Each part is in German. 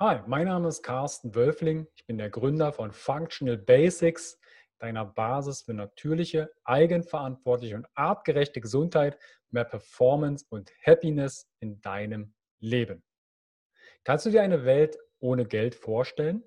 Hi, mein Name ist Carsten Wölfling. Ich bin der Gründer von Functional Basics, deiner Basis für natürliche, eigenverantwortliche und artgerechte Gesundheit, mehr Performance und Happiness in deinem Leben. Kannst du dir eine Welt ohne Geld vorstellen?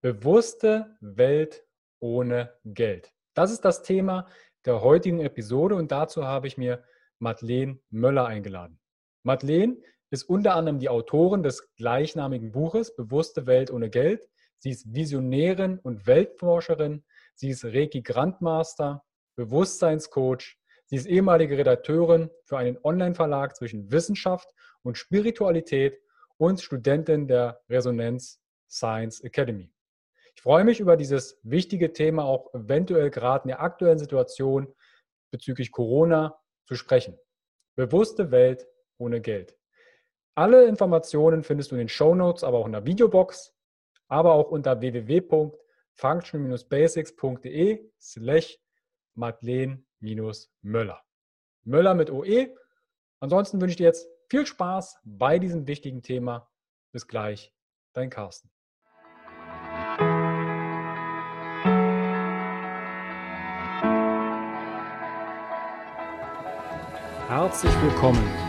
Bewusste Welt ohne Geld. Das ist das Thema der heutigen Episode und dazu habe ich mir Madeleine Möller eingeladen. Madeleine ist unter anderem die Autorin des gleichnamigen Buches Bewusste Welt ohne Geld. Sie ist Visionärin und Weltforscherin. Sie ist Reiki Grandmaster, Bewusstseinscoach. Sie ist ehemalige Redakteurin für einen Online-Verlag zwischen Wissenschaft und Spiritualität und Studentin der Resonanz Science Academy. Ich freue mich über dieses wichtige Thema auch eventuell gerade in der aktuellen Situation bezüglich Corona zu sprechen. Bewusste Welt ohne Geld. Alle Informationen findest du in den Show Notes, aber auch in der Videobox, aber auch unter www.function-basics.de slash Madeleine-Möller. Möller mit OE. Ansonsten wünsche ich dir jetzt viel Spaß bei diesem wichtigen Thema. Bis gleich, dein Carsten. Herzlich willkommen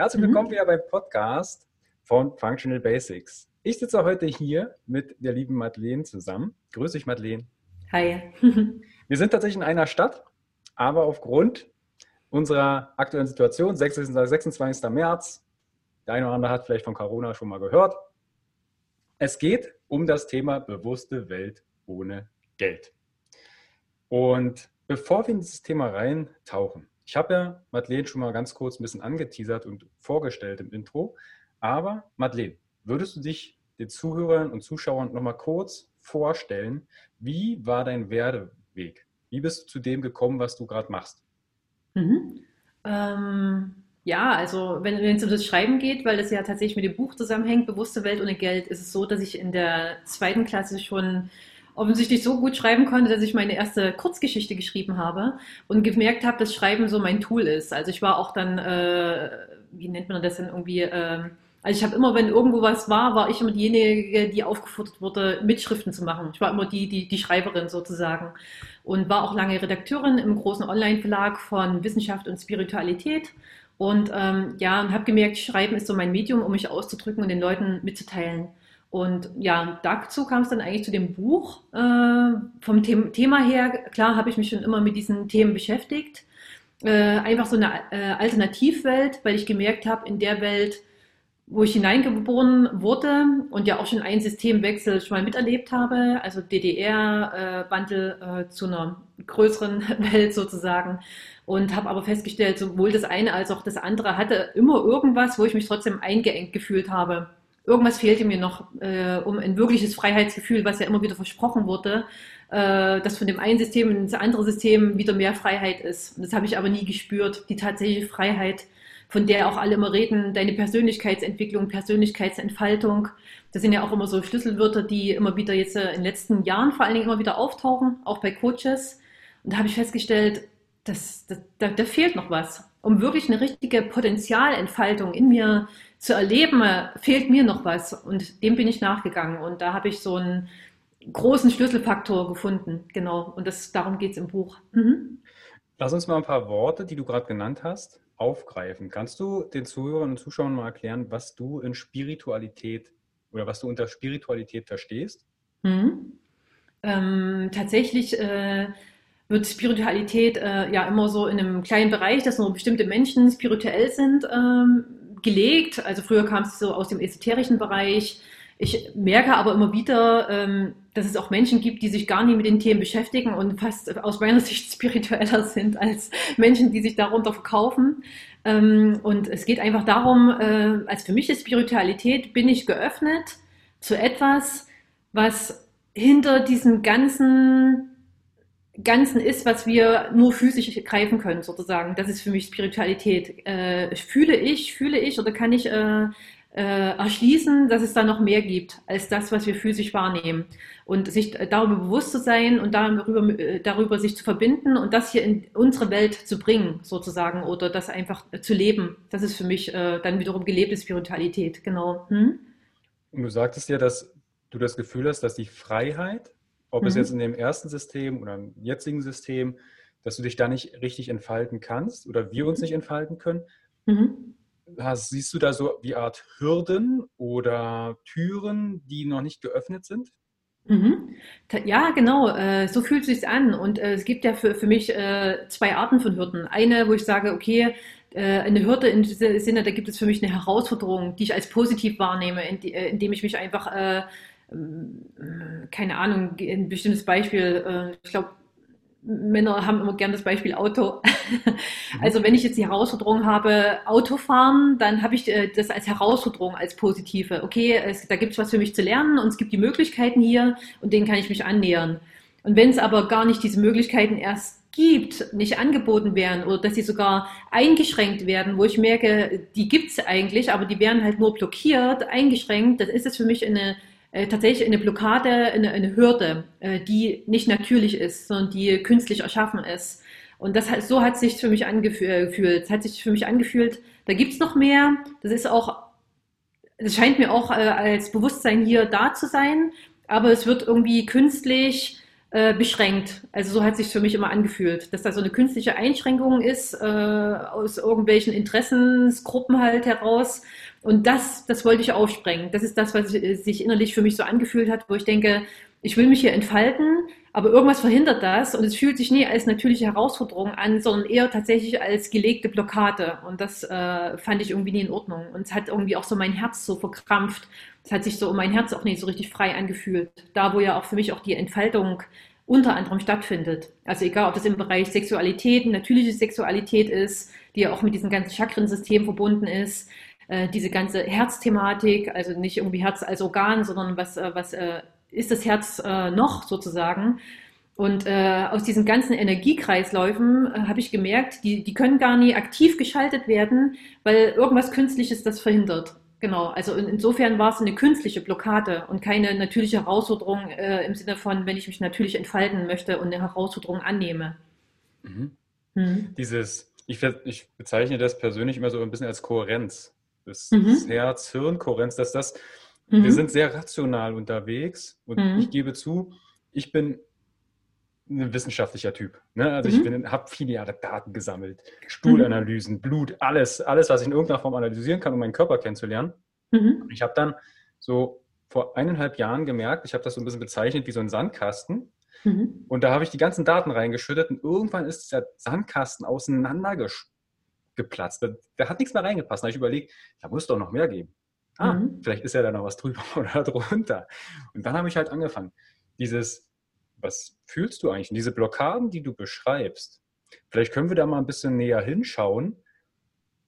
Herzlich willkommen mhm. wieder beim Podcast von Functional Basics. Ich sitze heute hier mit der lieben Madeleine zusammen. Grüße dich, Madeleine. Hi. wir sind tatsächlich in einer Stadt, aber aufgrund unserer aktuellen Situation, 26. März, der eine oder andere hat vielleicht von Corona schon mal gehört, es geht um das Thema bewusste Welt ohne Geld. Und bevor wir in dieses Thema reintauchen, ich habe ja Madeleine schon mal ganz kurz ein bisschen angeteasert und vorgestellt im Intro. Aber Madeleine, würdest du dich den Zuhörern und Zuschauern noch mal kurz vorstellen, wie war dein Werdeweg? Wie bist du zu dem gekommen, was du gerade machst? Mhm. Ähm, ja, also wenn es um das Schreiben geht, weil das ja tatsächlich mit dem Buch zusammenhängt, Bewusste Welt ohne Geld, ist es so, dass ich in der zweiten Klasse schon offensichtlich so gut schreiben konnte, dass ich meine erste Kurzgeschichte geschrieben habe und gemerkt habe, dass Schreiben so mein Tool ist. Also ich war auch dann, äh, wie nennt man das denn irgendwie, äh, also ich habe immer, wenn irgendwo was war, war ich immer diejenige, die aufgefordert wurde, Mitschriften zu machen. Ich war immer die, die, die Schreiberin sozusagen und war auch lange Redakteurin im großen Online-Verlag von Wissenschaft und Spiritualität und ähm, ja, und habe gemerkt, Schreiben ist so mein Medium, um mich auszudrücken und den Leuten mitzuteilen. Und ja, dazu kam es dann eigentlich zu dem Buch. Äh, vom The Thema her, klar, habe ich mich schon immer mit diesen Themen beschäftigt. Äh, einfach so eine äh, Alternativwelt, weil ich gemerkt habe, in der Welt, wo ich hineingeboren wurde und ja auch schon einen Systemwechsel schon mal miterlebt habe, also DDR-Wandel äh, zu einer größeren Welt sozusagen, und habe aber festgestellt, sowohl das eine als auch das andere hatte immer irgendwas, wo ich mich trotzdem eingeengt gefühlt habe. Irgendwas fehlte mir noch, äh, um ein wirkliches Freiheitsgefühl, was ja immer wieder versprochen wurde, äh, dass von dem einen System ins andere System wieder mehr Freiheit ist. Das habe ich aber nie gespürt, die tatsächliche Freiheit, von der auch alle immer reden, deine Persönlichkeitsentwicklung, Persönlichkeitsentfaltung. Das sind ja auch immer so Schlüsselwörter, die immer wieder jetzt äh, in den letzten Jahren vor allen Dingen immer wieder auftauchen, auch bei Coaches. Und da habe ich festgestellt, das, das, da, da fehlt noch was. Um wirklich eine richtige Potenzialentfaltung in mir zu erleben, fehlt mir noch was. Und dem bin ich nachgegangen. Und da habe ich so einen großen Schlüsselfaktor gefunden. Genau. Und das, darum geht es im Buch. Mhm. Lass uns mal ein paar Worte, die du gerade genannt hast, aufgreifen. Kannst du den Zuhörern und Zuschauern mal erklären, was du in Spiritualität oder was du unter Spiritualität verstehst? Mhm. Ähm, tatsächlich äh, wird Spiritualität äh, ja immer so in einem kleinen Bereich, dass nur bestimmte Menschen spirituell sind, ähm, gelegt. Also früher kam es so aus dem esoterischen Bereich. Ich merke aber immer wieder, ähm, dass es auch Menschen gibt, die sich gar nicht mit den Themen beschäftigen und fast aus meiner Sicht spiritueller sind als Menschen, die sich darunter verkaufen. Ähm, und es geht einfach darum, äh, als für mich ist Spiritualität, bin ich geöffnet zu etwas, was hinter diesem ganzen Ganzen ist, was wir nur physisch greifen können, sozusagen. Das ist für mich Spiritualität. Äh, fühle ich, fühle ich oder kann ich äh, äh, erschließen, dass es da noch mehr gibt als das, was wir physisch wahrnehmen. Und sich darüber bewusst zu sein und darüber, äh, darüber sich zu verbinden und das hier in unsere Welt zu bringen, sozusagen, oder das einfach zu leben. Das ist für mich äh, dann wiederum gelebte Spiritualität, genau. Hm? Und du sagtest ja, dass du das Gefühl hast, dass die Freiheit, ob mhm. es jetzt in dem ersten System oder im jetzigen System, dass du dich da nicht richtig entfalten kannst oder wir uns nicht entfalten können. Mhm hast, siehst du da so wie Art Hürden oder Türen, die noch nicht geöffnet sind? Mhm. Ja, genau, äh, so fühlt es sich an. Und äh, es gibt ja für, für mich äh, zwei Arten von Hürden. Eine, wo ich sage, okay, eine Hürde im Sinne, da gibt es für mich eine Herausforderung, die ich als positiv wahrnehme, indem ich mich einfach, keine Ahnung, ein bestimmtes Beispiel, ich glaube, Männer haben immer gern das Beispiel Auto. Also wenn ich jetzt die Herausforderung habe, Autofahren, dann habe ich äh, das als Herausforderung, als positive. Okay, es, da gibt es was für mich zu lernen und es gibt die Möglichkeiten hier und denen kann ich mich annähern. Und wenn es aber gar nicht diese Möglichkeiten erst gibt, nicht angeboten werden oder dass sie sogar eingeschränkt werden, wo ich merke, die gibt es eigentlich, aber die werden halt nur blockiert, eingeschränkt, dann ist es für mich eine äh, tatsächlich eine Blockade, eine, eine Hürde, äh, die nicht natürlich ist, sondern die künstlich erschaffen ist. Und das hat, so hat sich für mich angefühlt. Es hat sich für mich angefühlt, da gibt's noch mehr. Das ist auch, es scheint mir auch äh, als Bewusstsein hier da zu sein, aber es wird irgendwie künstlich äh, beschränkt. Also so hat sich für mich immer angefühlt, dass da so eine künstliche Einschränkung ist äh, aus irgendwelchen Interessensgruppen halt heraus und das, das wollte ich aufsprengen. Das ist das, was sich innerlich für mich so angefühlt hat, wo ich denke, ich will mich hier entfalten, aber irgendwas verhindert das und es fühlt sich nie als natürliche Herausforderung an, sondern eher tatsächlich als gelegte Blockade. Und das äh, fand ich irgendwie nie in Ordnung. Und es hat irgendwie auch so mein Herz so verkrampft. Es hat sich so mein Herz auch nicht so richtig frei angefühlt. Da, wo ja auch für mich auch die Entfaltung unter anderem stattfindet. Also egal, ob das im Bereich Sexualität, natürliche Sexualität ist, die ja auch mit diesem ganzen Chakrensystem verbunden ist, äh, diese ganze Herzthematik, also nicht irgendwie Herz als Organ, sondern was, äh, was äh, ist das Herz äh, noch sozusagen. Und äh, aus diesen ganzen Energiekreisläufen äh, habe ich gemerkt, die, die können gar nie aktiv geschaltet werden, weil irgendwas Künstliches das verhindert. Genau, also in, insofern war es eine künstliche Blockade und keine natürliche Herausforderung äh, im Sinne von, wenn ich mich natürlich entfalten möchte und eine Herausforderung annehme. Mhm. Mhm. Dieses, ich, ich bezeichne das persönlich immer so ein bisschen als Kohärenz das, mhm. das Herz-Hirn-Kohärenz, dass das, mhm. wir sind sehr rational unterwegs und mhm. ich gebe zu, ich bin ein wissenschaftlicher Typ. Ne? Also ich mhm. habe viele Jahre Daten gesammelt, Stuhlanalysen, mhm. Blut, alles, alles, was ich in irgendeiner Form analysieren kann, um meinen Körper kennenzulernen. Mhm. Ich habe dann so vor eineinhalb Jahren gemerkt, ich habe das so ein bisschen bezeichnet wie so ein Sandkasten. Mhm. Und da habe ich die ganzen Daten reingeschüttet und irgendwann ist der Sandkasten auseinandergeschwommen geplatzt. Da, da hat nichts mehr reingepasst. Da habe ich überlegt, da muss doch noch mehr geben. Ah, mhm. vielleicht ist ja da noch was drüber oder drunter. Und dann habe ich halt angefangen, dieses, was fühlst du eigentlich? Und diese Blockaden, die du beschreibst, vielleicht können wir da mal ein bisschen näher hinschauen,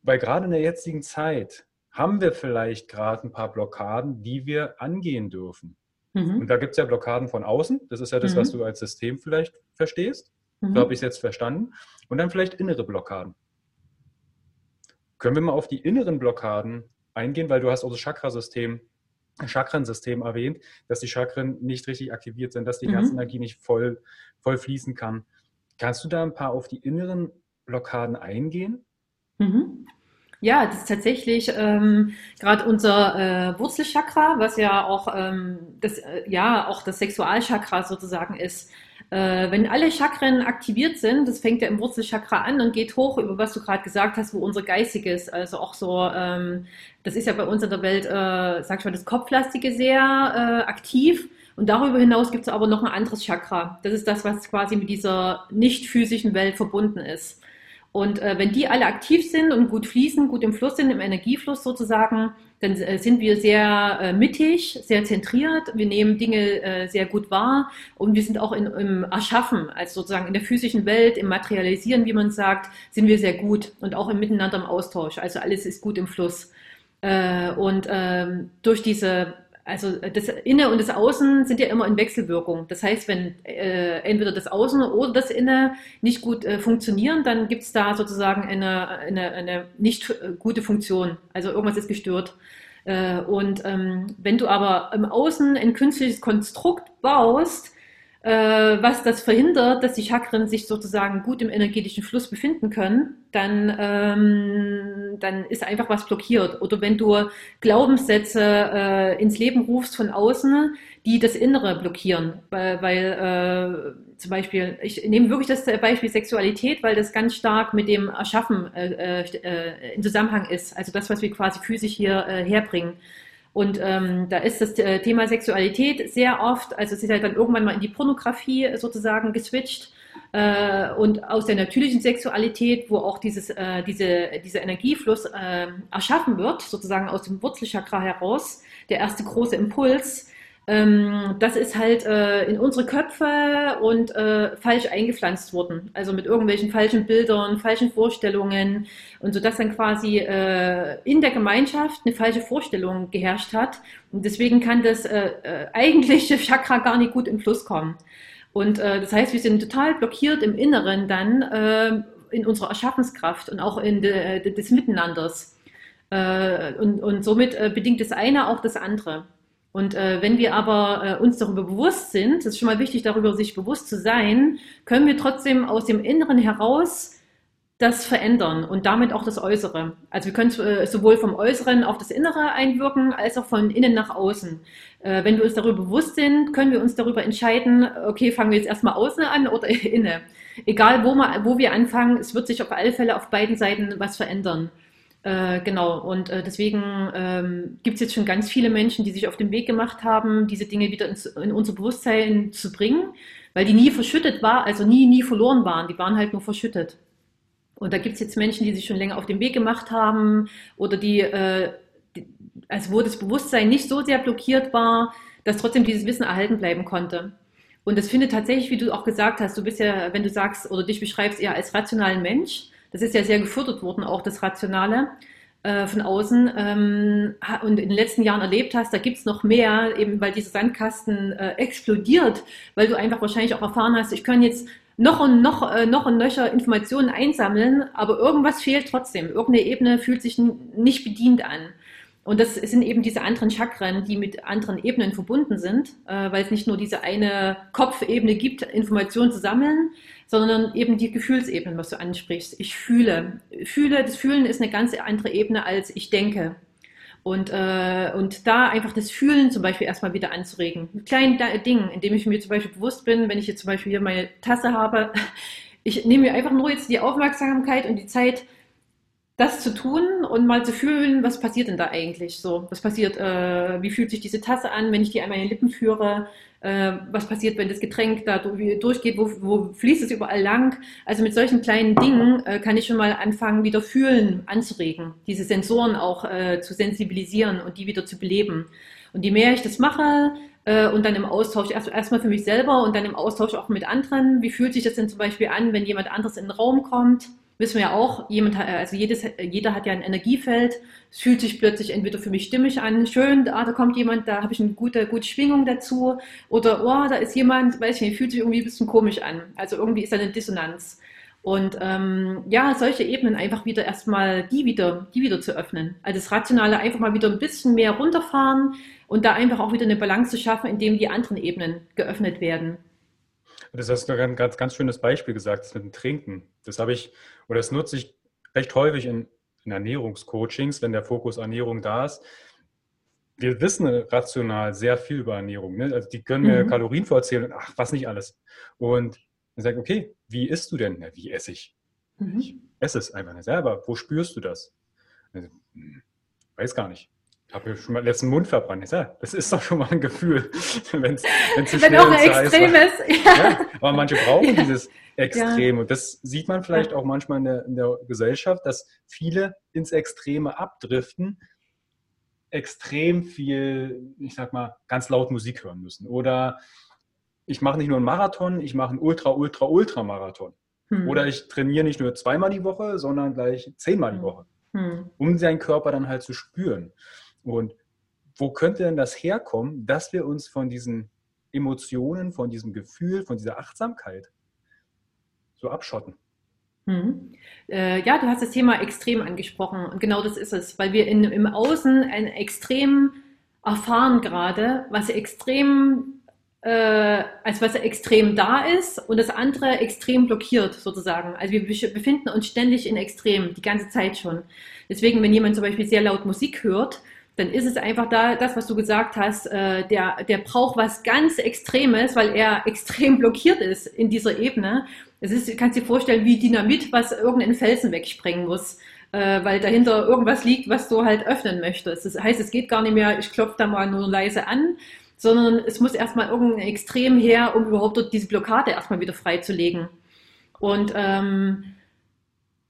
weil gerade in der jetzigen Zeit haben wir vielleicht gerade ein paar Blockaden, die wir angehen dürfen. Mhm. Und da gibt es ja Blockaden von außen. Das ist ja das, mhm. was du als System vielleicht verstehst. Mhm. So habe ich es jetzt verstanden. Und dann vielleicht innere Blockaden. Können wir mal auf die inneren Blockaden eingehen, weil du hast auch das Chakrasystem, Chakrensystem erwähnt, dass die Chakren nicht richtig aktiviert sind, dass die mhm. Herzenergie nicht voll, voll fließen kann. Kannst du da ein paar auf die inneren Blockaden eingehen? Mhm. Ja, das ist tatsächlich ähm, gerade unser äh, Wurzelchakra, was ja auch ähm, das äh, ja auch das Sexualchakra sozusagen ist. Äh, wenn alle Chakren aktiviert sind, das fängt ja im Wurzelchakra an und geht hoch, über was du gerade gesagt hast, wo unser Geistiges, also auch so, ähm, das ist ja bei uns in der Welt, äh, sag ich mal, das Kopflastige sehr äh, aktiv. Und darüber hinaus gibt es aber noch ein anderes Chakra. Das ist das, was quasi mit dieser nicht physischen Welt verbunden ist. Und äh, wenn die alle aktiv sind und gut fließen, gut im Fluss sind, im Energiefluss sozusagen, dann äh, sind wir sehr äh, mittig, sehr zentriert, wir nehmen Dinge äh, sehr gut wahr und wir sind auch in, im Erschaffen, also sozusagen in der physischen Welt, im Materialisieren, wie man sagt, sind wir sehr gut und auch im Miteinander im Austausch. Also alles ist gut im Fluss. Äh, und ähm, durch diese also das Inne und das Außen sind ja immer in Wechselwirkung. Das heißt, wenn äh, entweder das Außen oder das Inne nicht gut äh, funktionieren, dann gibt es da sozusagen eine, eine, eine nicht äh, gute Funktion. Also irgendwas ist gestört. Äh, und ähm, wenn du aber im Außen ein künstliches Konstrukt baust, äh, was das verhindert, dass die Chakren sich sozusagen gut im energetischen Fluss befinden können, dann, ähm, dann ist einfach was blockiert. Oder wenn du Glaubenssätze äh, ins Leben rufst von außen, die das Innere blockieren, weil, weil äh, zum Beispiel, ich nehme wirklich das Beispiel Sexualität, weil das ganz stark mit dem Erschaffen äh, äh, in Zusammenhang ist. Also das, was wir quasi physisch hier äh, herbringen. Und ähm, da ist das äh, Thema Sexualität sehr oft, also es ist halt dann irgendwann mal in die Pornografie sozusagen geswitcht. Äh, und aus der natürlichen Sexualität, wo auch dieses, äh, diese, dieser Energiefluss äh, erschaffen wird, sozusagen aus dem Wurzelchakra heraus, der erste große Impuls, ähm, das ist halt äh, in unsere Köpfe und äh, falsch eingepflanzt worden. Also mit irgendwelchen falschen Bildern, falschen Vorstellungen und so dass dann quasi äh, in der Gemeinschaft eine falsche Vorstellung geherrscht hat. Und deswegen kann das äh, äh, eigentliche Chakra gar nicht gut im Fluss kommen. Und äh, das heißt, wir sind total blockiert im Inneren dann in unserer Erschaffenskraft und auch in de, de, des Miteinanders. Und, und somit bedingt das eine auch das andere. Und äh, wenn wir aber äh, uns darüber bewusst sind, das ist schon mal wichtig, darüber sich bewusst zu sein, können wir trotzdem aus dem Inneren heraus das verändern und damit auch das Äußere. Also wir können äh, sowohl vom Äußeren auf das Innere einwirken, als auch von innen nach außen. Äh, wenn wir uns darüber bewusst sind, können wir uns darüber entscheiden, okay, fangen wir jetzt erstmal außen an oder inne. Egal, wo, wir, wo wir anfangen, es wird sich auf alle Fälle auf beiden Seiten was verändern. Äh, genau, und äh, deswegen ähm, gibt es jetzt schon ganz viele Menschen, die sich auf den Weg gemacht haben, diese Dinge wieder ins, in unser Bewusstsein zu bringen, weil die nie verschüttet war, also nie, nie verloren waren, die waren halt nur verschüttet. Und da gibt es jetzt Menschen, die sich schon länger auf den Weg gemacht haben oder die, äh, die, also wo das Bewusstsein nicht so sehr blockiert war, dass trotzdem dieses Wissen erhalten bleiben konnte. Und das findet tatsächlich, wie du auch gesagt hast, du bist ja, wenn du sagst oder dich beschreibst, eher als rationalen Mensch, das ist ja sehr gefördert worden, auch das Rationale äh, von außen. Ähm, und in den letzten Jahren erlebt hast, da gibt's noch mehr, eben weil dieser Sandkasten äh, explodiert, weil du einfach wahrscheinlich auch erfahren hast, ich kann jetzt noch und noch, äh, noch und nöcher Informationen einsammeln, aber irgendwas fehlt trotzdem. Irgendeine Ebene fühlt sich nicht bedient an. Und das sind eben diese anderen Chakren, die mit anderen Ebenen verbunden sind, äh, weil es nicht nur diese eine Kopfebene gibt, Informationen zu sammeln, sondern eben die Gefühlsebene, was du ansprichst. Ich fühle. Fühle, das Fühlen ist eine ganz andere Ebene als ich denke. Und, äh, und da einfach das Fühlen zum Beispiel erstmal wieder anzuregen. Mit kleinen Dingen, indem ich mir zum Beispiel bewusst bin, wenn ich jetzt zum Beispiel hier meine Tasse habe, ich nehme mir einfach nur jetzt die Aufmerksamkeit und die Zeit, das zu tun und mal zu fühlen, was passiert denn da eigentlich so? Was passiert, äh, wie fühlt sich diese Tasse an, wenn ich die an meine Lippen führe? Äh, was passiert, wenn das Getränk da durchgeht? Wo, wo fließt es überall lang? Also mit solchen kleinen Dingen äh, kann ich schon mal anfangen, wieder fühlen anzuregen, diese Sensoren auch äh, zu sensibilisieren und die wieder zu beleben. Und je mehr ich das mache, äh, und dann im Austausch erst, erstmal für mich selber und dann im Austausch auch mit anderen. Wie fühlt sich das denn zum Beispiel an, wenn jemand anderes in den Raum kommt? Wissen wir ja auch, jemand, also jedes, jeder hat ja ein Energiefeld. Es fühlt sich plötzlich entweder für mich stimmig an, schön, ah, da kommt jemand, da habe ich eine gute, gute Schwingung dazu. Oder, oh, da ist jemand, weiß ich nicht, fühlt sich irgendwie ein bisschen komisch an. Also irgendwie ist da eine Dissonanz. Und ähm, ja, solche Ebenen einfach wieder erstmal die wieder, die wieder zu öffnen. Also das Rationale einfach mal wieder ein bisschen mehr runterfahren und da einfach auch wieder eine Balance zu schaffen, indem die anderen Ebenen geöffnet werden. Das hast du ein ganz, ganz schönes Beispiel gesagt, das mit dem Trinken. Das habe ich, oder das nutze ich recht häufig in, in Ernährungscoachings, wenn der Fokus Ernährung da ist. Wir wissen rational sehr viel über Ernährung. Ne? Also die können mir mhm. Kalorien vorzählen und ach, was nicht alles. Und dann sage ich, okay, wie isst du denn? Ja, wie esse ich? Mhm. Ich esse es einfach nicht selber. Wo spürst du das? Also, hm, weiß gar nicht habe mir schon mal letzten Mund verbrannt. Ja, das ist doch schon mal ein Gefühl, wenn es zu Wenn auch ein Extrem ist. Ja. ja. aber manche brauchen ja. dieses Extrem. Und das sieht man vielleicht auch manchmal in der, in der, Gesellschaft, dass viele ins Extreme abdriften. extrem viel, ich sag mal, ganz laut Musik hören müssen. Oder ich mache nicht nur einen Marathon, ich mache einen Ultra, Ultra, Ultra-Marathon. Hm. Oder ich trainiere nicht nur zweimal die Woche, sondern gleich zehnmal die hm. Woche, hm. um seinen Körper dann halt zu spüren. Und wo könnte denn das herkommen, dass wir uns von diesen Emotionen, von diesem Gefühl, von dieser Achtsamkeit so abschotten? Hm. Äh, ja, du hast das Thema extrem angesprochen und genau das ist es, weil wir in, im Außen ein extrem erfahren gerade, was extrem äh, als was extrem da ist und das andere extrem blockiert sozusagen. Also wir befinden uns ständig in Extremen, die ganze Zeit schon. Deswegen, wenn jemand zum Beispiel sehr laut Musik hört, dann ist es einfach da, das, was du gesagt hast, äh, der, der braucht was ganz Extremes, weil er extrem blockiert ist in dieser Ebene. Es ist, du kannst dir vorstellen, wie Dynamit, was irgendeinen Felsen wegsprengen muss, äh, weil dahinter irgendwas liegt, was du halt öffnen möchtest. Das heißt, es geht gar nicht mehr, ich klopfe da mal nur leise an, sondern es muss erstmal irgendein Extrem her, um überhaupt dort diese Blockade erstmal wieder freizulegen. Und ähm,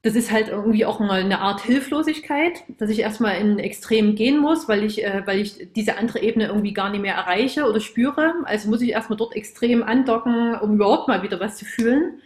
das ist halt irgendwie auch mal eine Art Hilflosigkeit, dass ich erstmal in Extrem gehen muss, weil ich, äh, weil ich diese andere Ebene irgendwie gar nicht mehr erreiche oder spüre. Also muss ich erstmal dort extrem andocken, um überhaupt mal wieder was zu fühlen.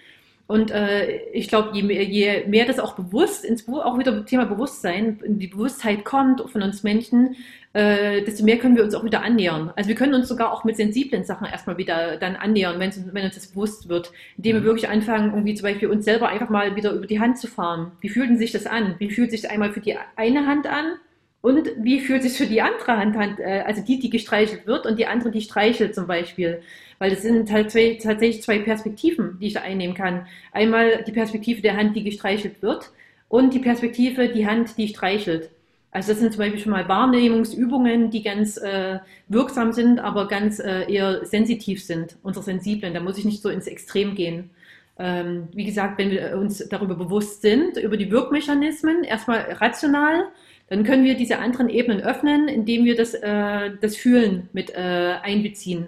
Und äh, ich glaube, je, je mehr das auch bewusst, ins, auch wieder Thema Bewusstsein, die Bewusstheit kommt von uns Menschen, äh, desto mehr können wir uns auch wieder annähern. Also wir können uns sogar auch mit sensiblen Sachen erstmal wieder dann annähern, wenn, wenn uns das bewusst wird, indem wir mhm. wirklich anfangen, irgendwie zum Beispiel uns selber einfach mal wieder über die Hand zu fahren. Wie fühlt denn sich das an? Wie fühlt sich einmal für die eine Hand an? Und wie fühlt sich für die andere Hand, äh, also die, die gestreichelt wird und die andere, die streichelt zum Beispiel? Weil das sind halt zwei, tatsächlich zwei Perspektiven, die ich da einnehmen kann. Einmal die Perspektive der Hand, die gestreichelt wird und die Perspektive, die Hand, die streichelt. Also das sind zum Beispiel schon mal Wahrnehmungsübungen, die ganz äh, wirksam sind, aber ganz äh, eher sensitiv sind, unsere Sensiblen. Da muss ich nicht so ins Extrem gehen. Ähm, wie gesagt, wenn wir uns darüber bewusst sind, über die Wirkmechanismen, erstmal rational, dann können wir diese anderen Ebenen öffnen, indem wir das, äh, das Fühlen mit äh, einbeziehen.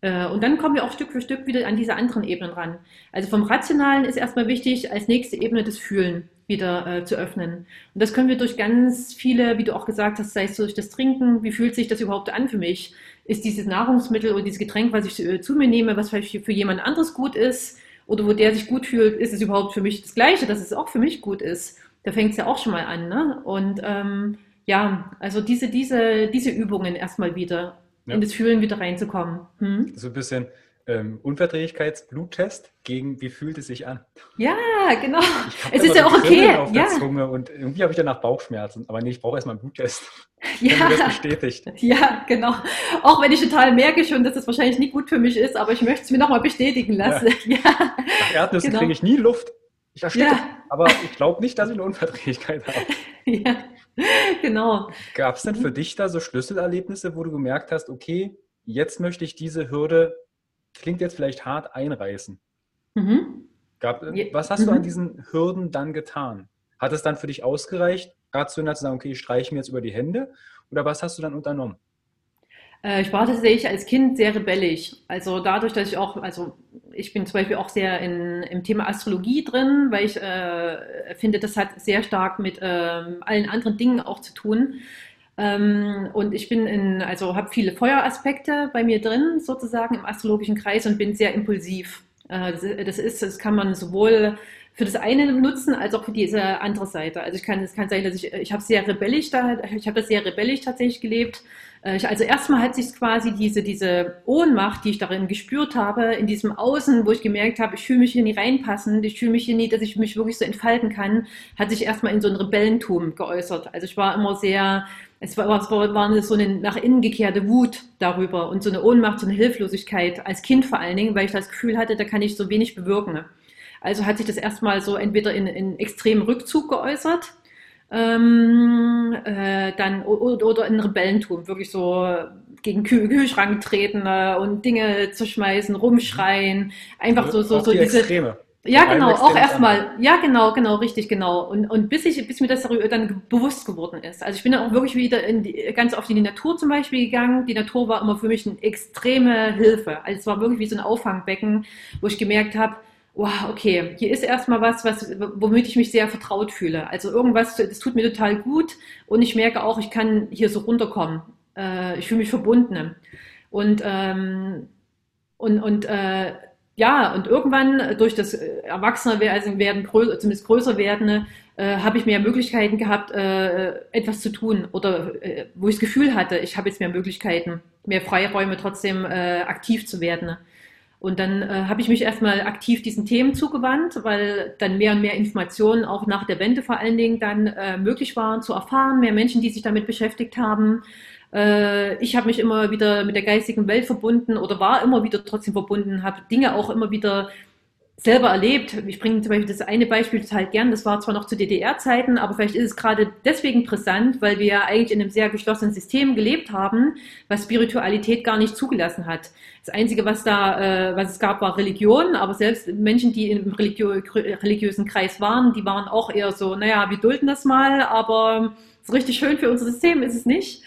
Äh, und dann kommen wir auch Stück für Stück wieder an diese anderen Ebenen ran. Also vom Rationalen ist erstmal wichtig, als nächste Ebene das Fühlen wieder äh, zu öffnen. Und das können wir durch ganz viele, wie du auch gesagt hast, sei es durch das Trinken, wie fühlt sich das überhaupt an für mich? Ist dieses Nahrungsmittel oder dieses Getränk, was ich äh, zu mir nehme, was vielleicht für jemand anderes gut ist, oder wo der sich gut fühlt, ist es überhaupt für mich das Gleiche, dass es auch für mich gut ist? Da fängt es ja auch schon mal an. Ne? Und ähm, ja, also diese, diese, diese Übungen erstmal wieder ja. in das Fühlen wieder reinzukommen. Hm? So ein bisschen ähm, Unverträglichkeitsbluttest gegen wie fühlt es sich an? Ja, genau. Es ist ja auch okay. Auf ja. der Zunge und irgendwie habe ich danach Bauchschmerzen. Aber nee, ich brauche erstmal einen Bluttest. Ja. das bestätigt. Ja, genau. Auch wenn ich total merke schon, dass es wahrscheinlich nicht gut für mich ist, aber ich möchte es mir nochmal bestätigen lassen. Ja. ja. Nach Erdnüssen genau. kriege ich nie Luft. Ich ersticke. Ja. Aber ich glaube nicht, dass ich eine Unverträglichkeit habe. Ja, genau. Gab es denn für dich da so Schlüsselerlebnisse, wo du gemerkt hast, okay, jetzt möchte ich diese Hürde klingt jetzt vielleicht hart, einreißen. Mhm. Gab, was hast mhm. du an mhm. diesen Hürden dann getan? Hat es dann für dich ausgereicht, rational zu sagen, okay, ich streiche mir jetzt über die Hände? Oder was hast du dann unternommen? Äh, ich war tatsächlich als Kind sehr rebellisch. Also dadurch, dass ich auch, also ich bin zum Beispiel auch sehr in, im Thema Astrologie drin, weil ich äh, finde, das hat sehr stark mit äh, allen anderen Dingen auch zu tun. Ähm, und ich bin in, also habe viele Feueraspekte bei mir drin, sozusagen im astrologischen Kreis und bin sehr impulsiv. Äh, das, ist, das kann man sowohl für das eine nutzen als auch für diese andere Seite. Also ich kann, es kann sein, dass ich, ich habe sehr rebellisch da, ich habe das sehr rebellisch tatsächlich gelebt. Äh, also erstmal hat sich quasi diese, diese Ohnmacht, die ich darin gespürt habe, in diesem Außen, wo ich gemerkt habe, ich fühle mich hier nie reinpassend, ich fühle mich hier nie, dass ich mich wirklich so entfalten kann, hat sich erstmal in so ein Rebellentum geäußert. Also ich war immer sehr, es war, es war, war so eine nach innen gekehrte Wut darüber und so eine Ohnmacht, so eine Hilflosigkeit, als Kind vor allen Dingen, weil ich das Gefühl hatte, da kann ich so wenig bewirken. Also hat sich das erstmal so entweder in, in extremen Rückzug geäußert, ähm, äh, dann oder, oder in Rebellentum, wirklich so gegen Kühl Kühlschrank treten äh, und Dinge zu schmeißen, rumschreien, einfach so so, so die diese Extreme. Ja, genau, auch erstmal. Ja, genau, genau, richtig, genau. Und, und bis ich, bis mir das dann bewusst geworden ist. Also ich bin dann auch wirklich wieder in die, ganz oft in die Natur zum Beispiel gegangen. Die Natur war immer für mich eine extreme Hilfe. Also es war wirklich wie so ein Auffangbecken, wo ich gemerkt habe, wow, okay, hier ist erstmal was, was, womit ich mich sehr vertraut fühle. Also irgendwas, das tut mir total gut und ich merke auch, ich kann hier so runterkommen. Äh, ich fühle mich verbunden. Und, ähm, und, und äh, ja, und irgendwann durch das Erwachsener also werden, größer, zumindest größer werden, äh, habe ich mehr Möglichkeiten gehabt, äh, etwas zu tun oder äh, wo ich das Gefühl hatte, ich habe jetzt mehr Möglichkeiten, mehr Freiräume trotzdem äh, aktiv zu werden. Und dann äh, habe ich mich erstmal aktiv diesen Themen zugewandt, weil dann mehr und mehr Informationen auch nach der Wende vor allen Dingen dann äh, möglich waren zu erfahren, mehr Menschen, die sich damit beschäftigt haben. Äh, ich habe mich immer wieder mit der geistigen Welt verbunden oder war immer wieder trotzdem verbunden, habe Dinge auch immer wieder selber erlebt. Ich bringe zum Beispiel das eine Beispiel total gern. Das war zwar noch zu DDR-Zeiten, aber vielleicht ist es gerade deswegen brisant, weil wir ja eigentlich in einem sehr geschlossenen System gelebt haben, was Spiritualität gar nicht zugelassen hat. Das Einzige, was da, äh, was es gab, war Religion, aber selbst Menschen, die im religio religiösen Kreis waren, die waren auch eher so, naja, wir dulden das mal, aber so richtig schön für unser System ist es nicht.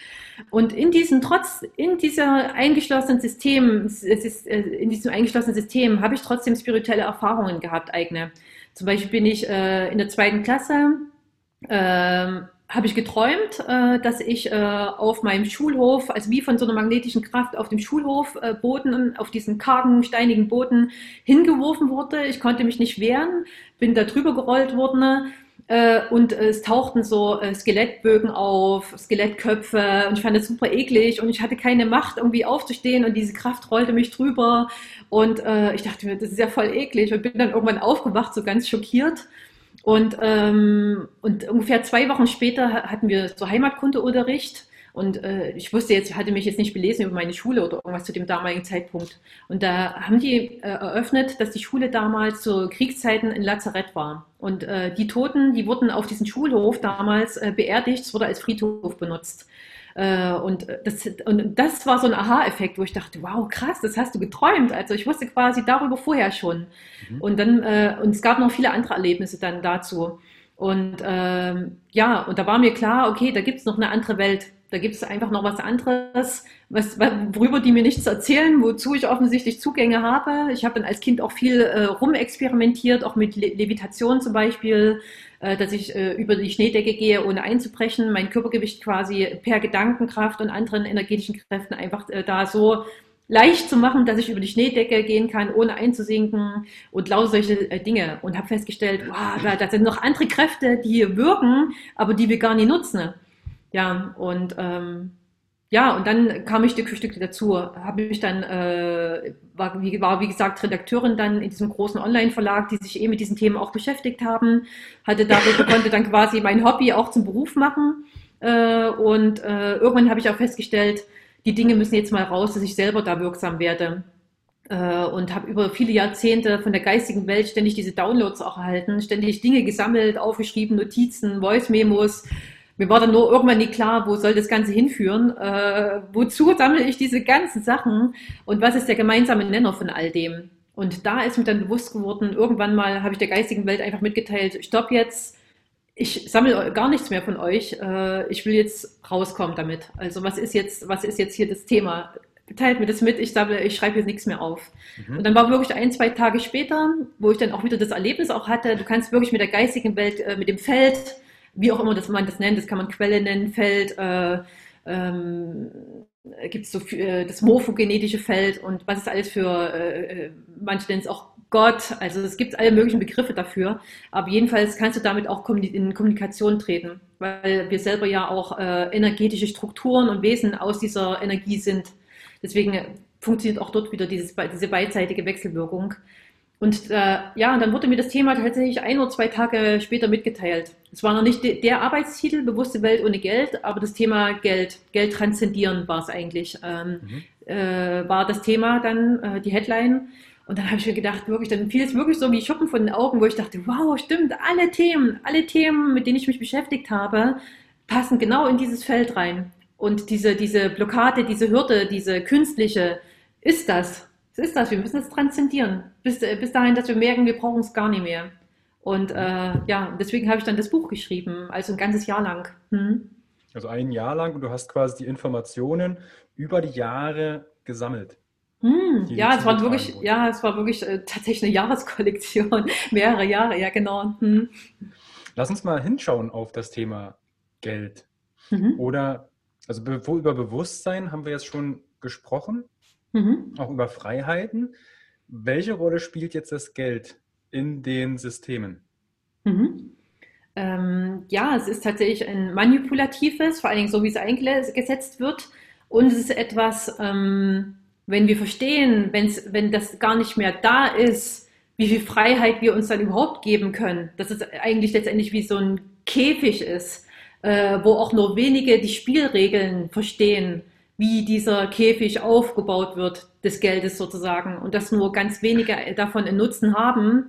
Und in diesem trotz, in dieser eingeschlossenen System, es ist, äh, in diesem eingeschlossenen System habe ich trotzdem spirituelle Erfahrungen gehabt, eigene. Zum Beispiel bin ich äh, in der zweiten Klasse, äh, habe ich geträumt, äh, dass ich äh, auf meinem Schulhof, also wie von so einer magnetischen Kraft auf dem Schulhof äh, auf diesen kargen, steinigen Boden hingeworfen wurde. Ich konnte mich nicht wehren, bin da drüber gerollt worden äh, und es tauchten so äh, Skelettbögen auf, Skelettköpfe und ich fand das super eklig und ich hatte keine Macht irgendwie aufzustehen und diese Kraft rollte mich drüber und äh, ich dachte mir, das ist ja voll eklig und bin dann irgendwann aufgewacht, so ganz schockiert. Und, ähm, und ungefähr zwei Wochen später hatten wir so Heimatkundeunterricht und äh, ich wusste jetzt, hatte mich jetzt nicht belesen über meine Schule oder irgendwas zu dem damaligen Zeitpunkt. Und da haben die äh, eröffnet, dass die Schule damals zu Kriegszeiten ein Lazarett war. Und äh, die Toten, die wurden auf diesem Schulhof damals äh, beerdigt, es wurde als Friedhof benutzt. Äh, und, das, und das war so ein Aha-Effekt, wo ich dachte, wow, krass, das hast du geträumt. Also ich wusste quasi darüber vorher schon. Mhm. Und dann, äh, und es gab noch viele andere Erlebnisse dann dazu. Und ähm, ja, und da war mir klar, okay, da gibt es noch eine andere Welt. Da gibt es einfach noch was anderes, was, worüber die mir nichts erzählen, wozu ich offensichtlich Zugänge habe. Ich habe dann als Kind auch viel äh, rumexperimentiert, auch mit Le Levitation zum Beispiel, äh, dass ich äh, über die Schneedecke gehe, ohne einzubrechen, mein Körpergewicht quasi per Gedankenkraft und anderen energetischen Kräften einfach äh, da so leicht zu machen, dass ich über die Schneedecke gehen kann, ohne einzusinken und lauter solche äh, Dinge. Und habe festgestellt, wow, da, da sind noch andere Kräfte, die wirken, aber die wir gar nicht nutzen. Ja, und ähm, ja, und dann kam ich Stück für Stück dazu, habe mich dann, äh, war, wie, war wie gesagt Redakteurin dann in diesem großen Online-Verlag, die sich eh mit diesen Themen auch beschäftigt haben, hatte darüber, konnte dann quasi mein Hobby auch zum Beruf machen äh, und äh, irgendwann habe ich auch festgestellt, die Dinge müssen jetzt mal raus, dass ich selber da wirksam werde. Äh, und habe über viele Jahrzehnte von der geistigen Welt ständig diese Downloads auch erhalten, ständig Dinge gesammelt, aufgeschrieben, Notizen, Voice-Memos, mir war dann nur irgendwann nicht klar, wo soll das Ganze hinführen, äh, wozu sammle ich diese ganzen Sachen und was ist der gemeinsame Nenner von all dem. Und da ist mir dann bewusst geworden, irgendwann mal habe ich der geistigen Welt einfach mitgeteilt, stopp jetzt, ich sammle gar nichts mehr von euch, äh, ich will jetzt rauskommen damit. Also was ist jetzt, was ist jetzt hier das Thema? Teilt mir das mit, ich sammle, ich schreibe jetzt nichts mehr auf. Mhm. Und dann war wirklich ein, zwei Tage später, wo ich dann auch wieder das Erlebnis auch hatte, du kannst wirklich mit der geistigen Welt, äh, mit dem Feld, wie auch immer das man das nennt, das kann man Quelle nennen, Feld, äh, ähm, gibt es so äh, das morphogenetische Feld und was ist alles für, äh, äh, manche nennen es auch Gott, also es gibt alle möglichen Begriffe dafür, aber jedenfalls kannst du damit auch in Kommunikation treten, weil wir selber ja auch äh, energetische Strukturen und Wesen aus dieser Energie sind. Deswegen funktioniert auch dort wieder dieses, diese beidseitige Wechselwirkung. Und äh, ja, und dann wurde mir das Thema tatsächlich ein oder zwei Tage später mitgeteilt. Es war noch nicht de der Arbeitstitel, bewusste Welt ohne Geld, aber das Thema Geld, Geld transzendieren war es eigentlich, ähm, mhm. äh, war das Thema dann, äh, die Headline. Und dann habe ich mir gedacht, wirklich, dann fiel es wirklich so wie Schuppen von den Augen, wo ich dachte, wow, stimmt, alle Themen, alle Themen, mit denen ich mich beschäftigt habe, passen genau in dieses Feld rein. Und diese, diese Blockade, diese Hürde, diese künstliche, ist das ist das, wir müssen es transzendieren. Bis, äh, bis dahin, dass wir merken, wir brauchen es gar nicht mehr. Und äh, ja, deswegen habe ich dann das Buch geschrieben, also ein ganzes Jahr lang. Hm? Also ein Jahr lang und du hast quasi die Informationen über die Jahre gesammelt. Hm, ja, es war wirklich, wurde. ja, es war wirklich äh, tatsächlich eine Jahreskollektion, mehrere Jahre, ja genau. Hm. Lass uns mal hinschauen auf das Thema Geld. Mhm. Oder, also be über Bewusstsein haben wir jetzt schon gesprochen, mhm. auch über Freiheiten. Welche Rolle spielt jetzt das Geld in den Systemen? Mhm. Ähm, ja, es ist tatsächlich ein manipulatives, vor allen Dingen so, wie es eingesetzt wird. Und es ist etwas, ähm, wenn wir verstehen, wenn's, wenn das gar nicht mehr da ist, wie viel Freiheit wir uns dann überhaupt geben können, dass es eigentlich letztendlich wie so ein Käfig ist, äh, wo auch nur wenige die Spielregeln verstehen, wie dieser Käfig aufgebaut wird, des Geldes sozusagen, und dass nur ganz wenige davon einen Nutzen haben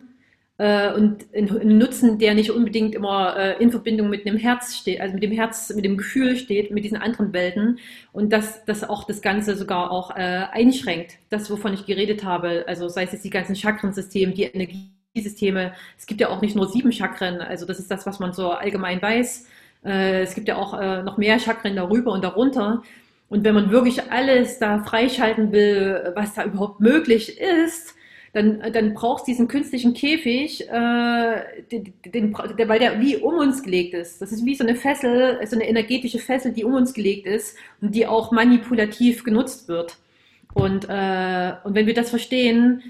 äh, und ein Nutzen, der nicht unbedingt immer äh, in Verbindung mit dem Herz steht, also mit dem Herz, mit dem Gefühl steht, mit diesen anderen Welten und dass das auch das Ganze sogar auch äh, einschränkt. Das, wovon ich geredet habe, also sei es jetzt die ganzen Chakrensysteme, die Energiesysteme. Es gibt ja auch nicht nur sieben Chakren, also das ist das, was man so allgemein weiß. Äh, es gibt ja auch äh, noch mehr Chakren darüber und darunter. Und wenn man wirklich alles da freischalten will, was da überhaupt möglich ist, dann, dann brauchst du diesen künstlichen Käfig, äh, den, den, der, weil der wie um uns gelegt ist. Das ist wie so eine Fessel, so eine energetische Fessel, die um uns gelegt ist und die auch manipulativ genutzt wird. Und, äh, und wenn wir das verstehen,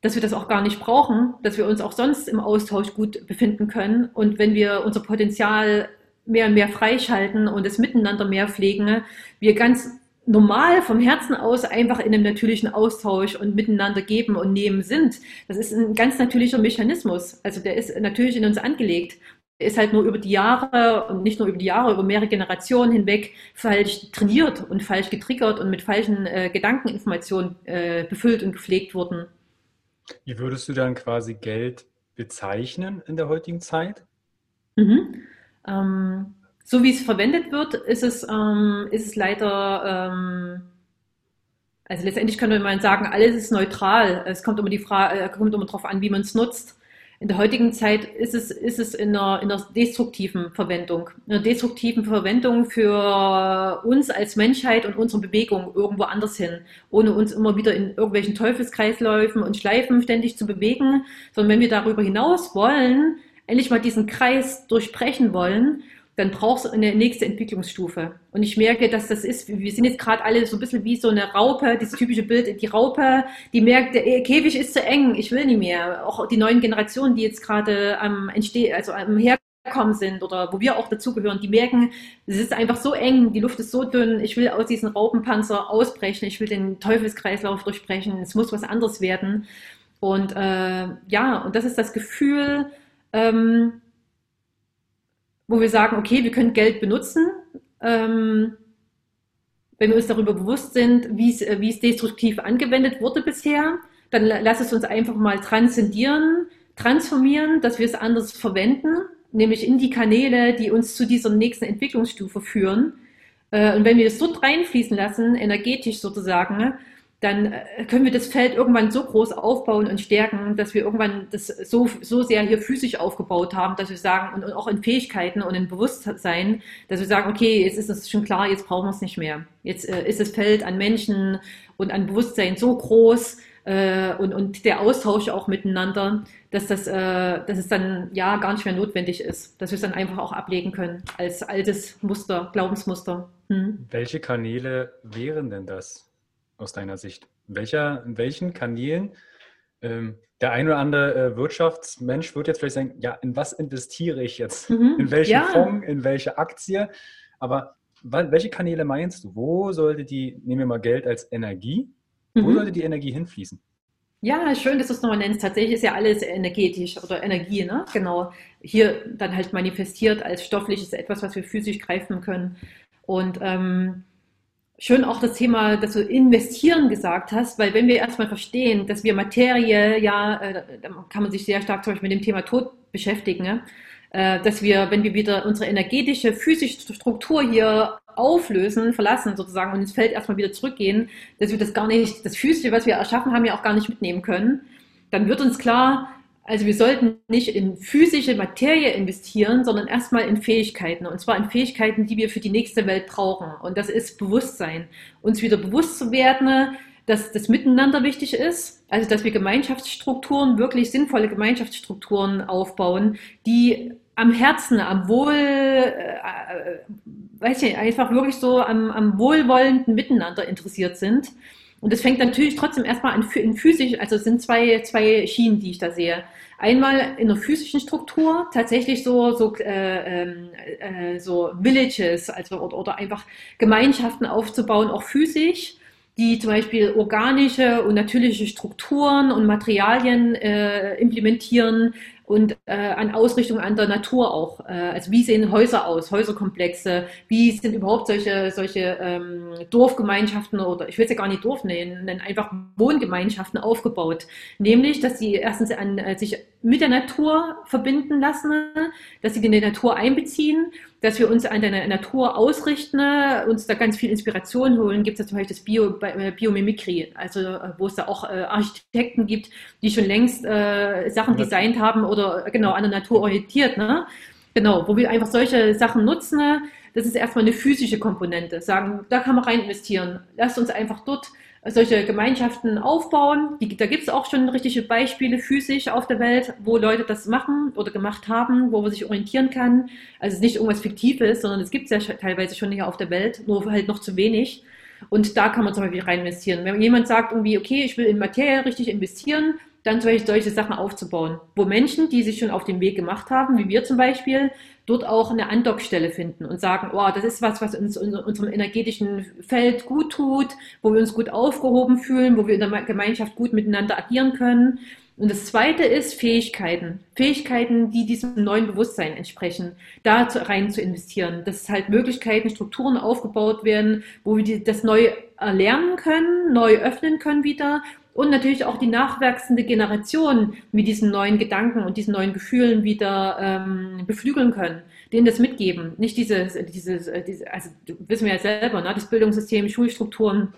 dass wir das auch gar nicht brauchen, dass wir uns auch sonst im Austausch gut befinden können und wenn wir unser Potenzial mehr und mehr freischalten und das Miteinander mehr pflegen, wir ganz normal vom Herzen aus einfach in einem natürlichen Austausch und miteinander geben und nehmen sind. Das ist ein ganz natürlicher Mechanismus. Also der ist natürlich in uns angelegt. Der ist halt nur über die Jahre und nicht nur über die Jahre, über mehrere Generationen hinweg falsch trainiert und falsch getriggert und mit falschen äh, Gedankeninformationen äh, befüllt und gepflegt worden. Wie würdest du dann quasi Geld bezeichnen in der heutigen Zeit? Mhm. Ähm, so wie es verwendet wird, ist es, ähm, ist es leider, ähm, also letztendlich könnte man sagen, alles ist neutral. Es kommt immer die Frage, äh, kommt immer darauf an, wie man es nutzt. In der heutigen Zeit ist es, ist es in, einer, in einer destruktiven Verwendung. In einer destruktiven Verwendung für uns als Menschheit und unsere Bewegung irgendwo anders hin, ohne uns immer wieder in irgendwelchen Teufelskreisläufen und Schleifen ständig zu bewegen, sondern wenn wir darüber hinaus wollen, endlich mal diesen Kreis durchbrechen wollen, dann brauchst du eine nächste Entwicklungsstufe. Und ich merke, dass das ist, wir sind jetzt gerade alle so ein bisschen wie so eine Raupe, dieses typische Bild, die Raupe, die merkt, der Käfig ist zu eng, ich will nicht mehr. Auch die neuen Generationen, die jetzt gerade am entstehen, also am Herkommen sind oder wo wir auch dazugehören, die merken, es ist einfach so eng, die Luft ist so dünn, ich will aus diesem Raupenpanzer ausbrechen, ich will den Teufelskreislauf durchbrechen, es muss was anderes werden. Und äh, ja, und das ist das Gefühl, ähm, wo wir sagen, okay, wir können Geld benutzen, ähm, wenn wir uns darüber bewusst sind, wie es, wie es destruktiv angewendet wurde bisher, dann lass es uns einfach mal transzendieren, transformieren, dass wir es anders verwenden, nämlich in die Kanäle, die uns zu dieser nächsten Entwicklungsstufe führen. Äh, und wenn wir es dort reinfließen lassen, energetisch sozusagen, dann äh, können wir das Feld irgendwann so groß aufbauen und stärken, dass wir irgendwann das so, so sehr hier physisch aufgebaut haben, dass wir sagen, und, auch in Fähigkeiten und in Bewusstsein, dass wir sagen, okay, jetzt ist es schon klar, jetzt brauchen wir es nicht mehr. Jetzt äh, ist das Feld an Menschen und an Bewusstsein so groß äh, und, und der Austausch auch miteinander, dass das, äh, dass es dann ja gar nicht mehr notwendig ist, dass wir es dann einfach auch ablegen können als altes Muster, Glaubensmuster. Hm. Welche Kanäle wären denn das? Aus deiner Sicht? In, welcher, in welchen Kanälen? Ähm, der ein oder andere äh, Wirtschaftsmensch wird jetzt vielleicht sagen, ja, in was investiere ich jetzt? Mhm, in welchen ja. Fonds, in welche Aktie? Aber welche Kanäle meinst du? Wo sollte die, nehmen wir mal Geld als Energie, mhm. wo sollte die Energie hinfließen? Ja, schön, dass du es nochmal nennst. Tatsächlich ist ja alles energetisch oder Energie, ne? Genau. Hier dann halt manifestiert als stoffliches etwas, was wir physisch greifen können. Und ähm, schön auch das Thema, dass du investieren gesagt hast, weil wenn wir erstmal verstehen, dass wir Materie, ja, äh, da kann man sich sehr stark zum Beispiel mit dem Thema Tod beschäftigen, ne? dass wir, wenn wir wieder unsere energetische, physische Struktur hier auflösen, verlassen sozusagen und ins Feld erstmal wieder zurückgehen, dass wir das gar nicht, das Physische, was wir erschaffen haben, ja auch gar nicht mitnehmen können, dann wird uns klar, also wir sollten nicht in physische Materie investieren, sondern erstmal in Fähigkeiten. Und zwar in Fähigkeiten, die wir für die nächste Welt brauchen. Und das ist Bewusstsein. Uns wieder bewusst zu werden, dass das Miteinander wichtig ist, also dass wir Gemeinschaftsstrukturen, wirklich sinnvolle Gemeinschaftsstrukturen aufbauen, die am Herzen, am Wohl, äh, äh, weiß ich, einfach wirklich so am, am wohlwollenden Miteinander interessiert sind. Und das fängt natürlich trotzdem erstmal an in physisch, also es sind zwei, zwei Schienen, die ich da sehe. Einmal in der physischen Struktur, tatsächlich so, so, äh, ähm, äh, so Villages, also oder, oder einfach Gemeinschaften aufzubauen, auch physisch, die zum Beispiel organische und natürliche Strukturen und Materialien äh, implementieren, und äh, an Ausrichtung an der Natur auch. Äh, also wie sehen Häuser aus, Häuserkomplexe, wie sind überhaupt solche, solche ähm, Dorfgemeinschaften oder ich will es ja gar nicht Dorf nennen, einfach Wohngemeinschaften aufgebaut. Nämlich, dass sie erstens an, äh, sich mit der Natur verbinden lassen, dass sie die Natur einbeziehen dass wir uns an der Natur ausrichten, uns da ganz viel Inspiration holen. Gibt es ja zum Beispiel das Bio, äh, Biomimikry, also äh, wo es da auch äh, Architekten gibt, die schon längst äh, Sachen designt haben oder genau an der Natur orientiert. Ne? Genau, wo wir einfach solche Sachen nutzen. Das ist erstmal eine physische Komponente. Sagen, da kann man rein investieren. Lasst uns einfach dort solche Gemeinschaften aufbauen. Die, da gibt es auch schon richtige Beispiele physisch auf der Welt, wo Leute das machen oder gemacht haben, wo man sich orientieren kann. Also es ist nicht irgendwas Fiktives, sondern es gibt es ja teilweise schon hier auf der Welt, nur halt noch zu wenig. Und da kann man zum Beispiel rein investieren. Wenn jemand sagt irgendwie, okay, ich will in Materie richtig investieren, dann solche, solche Sachen aufzubauen, wo Menschen, die sich schon auf den Weg gemacht haben, wie wir zum Beispiel, dort auch eine Andockstelle finden und sagen, oh, das ist was, was uns in unserem energetischen Feld gut tut, wo wir uns gut aufgehoben fühlen, wo wir in der Gemeinschaft gut miteinander agieren können. Und das zweite ist Fähigkeiten. Fähigkeiten, die diesem neuen Bewusstsein entsprechen, da rein zu investieren. Dass halt Möglichkeiten, Strukturen aufgebaut werden, wo wir das neu erlernen können, neu öffnen können wieder und natürlich auch die nachwachsende Generation mit diesen neuen Gedanken und diesen neuen Gefühlen wieder ähm, beflügeln können, denen das mitgeben. Nicht dieses, dieses, diese, also wissen wir ja selber, ne, das Bildungssystem, Schulstrukturen,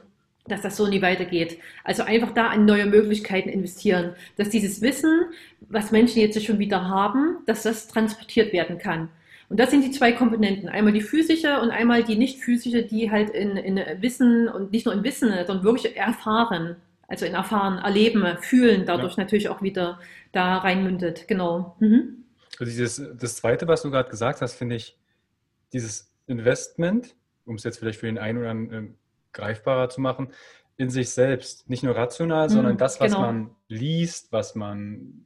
dass das so nie weitergeht. Also einfach da an neue Möglichkeiten investieren, dass dieses Wissen, was Menschen jetzt schon wieder haben, dass das transportiert werden kann. Und das sind die zwei Komponenten. Einmal die physische und einmal die nicht physische, die halt in, in Wissen und nicht nur in Wissen, sondern wirklich erfahren also in erfahren, erleben, fühlen, dadurch ja. natürlich auch wieder da reinmündet. Genau. Mhm. Also dieses, das Zweite, was du gerade gesagt hast, finde ich, dieses Investment, um es jetzt vielleicht für den einen oder anderen äh, greifbarer zu machen, in sich selbst. Nicht nur rational, mhm, sondern das, was genau. man liest, was man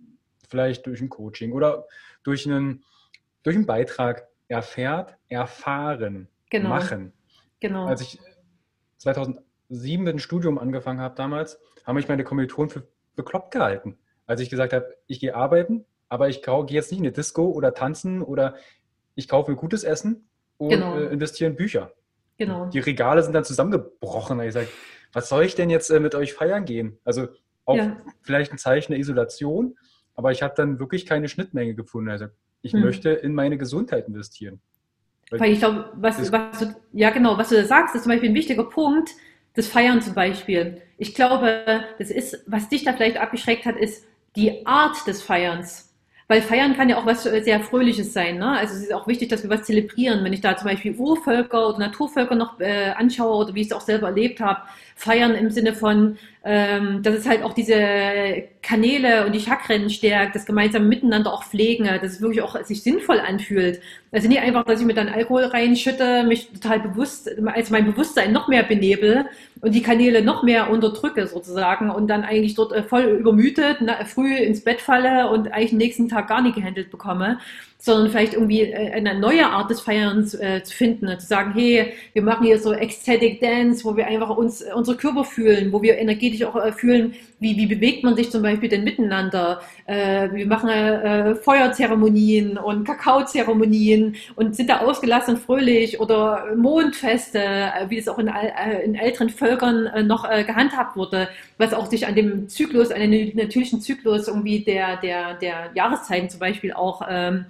vielleicht durch ein Coaching oder durch einen, durch einen Beitrag erfährt, erfahren, genau. machen. Genau. Als ich 2007 mit dem Studium angefangen habe damals, haben mich meine Kommilitonen für bekloppt gehalten. Als ich gesagt habe, ich gehe arbeiten, aber ich gehe jetzt nicht in eine Disco oder tanzen oder ich kaufe mir gutes Essen und genau. äh, investiere in Bücher. Genau. Die Regale sind dann zusammengebrochen. Ich sage, was soll ich denn jetzt äh, mit euch feiern gehen? Also auch ja. vielleicht ein Zeichen der Isolation, aber ich habe dann wirklich keine Schnittmenge gefunden. Also ich hm. möchte in meine Gesundheit investieren. Weil ich glaube, was, was du, ja genau, was du da sagst, ist zum Beispiel ein wichtiger Punkt das Feiern zum Beispiel. Ich glaube, das ist, was dich da vielleicht abgeschreckt hat, ist die Art des Feierns. Weil Feiern kann ja auch was sehr Fröhliches sein. Ne? Also es ist auch wichtig, dass wir was zelebrieren. Wenn ich da zum Beispiel Urvölker oder Naturvölker noch äh, anschaue oder wie ich es auch selber erlebt habe, feiern im Sinne von, ähm, dass es halt auch diese Kanäle und die Chakren stärkt, das gemeinsame Miteinander auch pflegen, dass es wirklich auch sich sinnvoll anfühlt. Also nicht einfach, dass ich mir dann Alkohol reinschütte, mich total bewusst, also mein Bewusstsein noch mehr benebel und die Kanäle noch mehr unterdrücke sozusagen und dann eigentlich dort äh, voll übermütet, früh ins Bett falle und eigentlich den nächsten Tag gar nicht gehandelt bekomme sondern vielleicht irgendwie äh, eine neue Art des Feierns äh, zu finden, zu sagen, hey, wir machen hier so Ecstatic Dance, wo wir einfach uns äh, unsere Körper fühlen, wo wir energetisch auch äh, fühlen, wie, wie bewegt man sich zum Beispiel denn miteinander. Äh, wir machen Feuerzeremonien und Kakaozeremonien und sind da ausgelassen und fröhlich oder Mondfeste, wie es auch in, in älteren Völkern noch gehandhabt wurde, was auch sich an dem Zyklus, an den natürlichen Zyklus irgendwie der, der, der Jahreszeiten zum Beispiel auch ähm,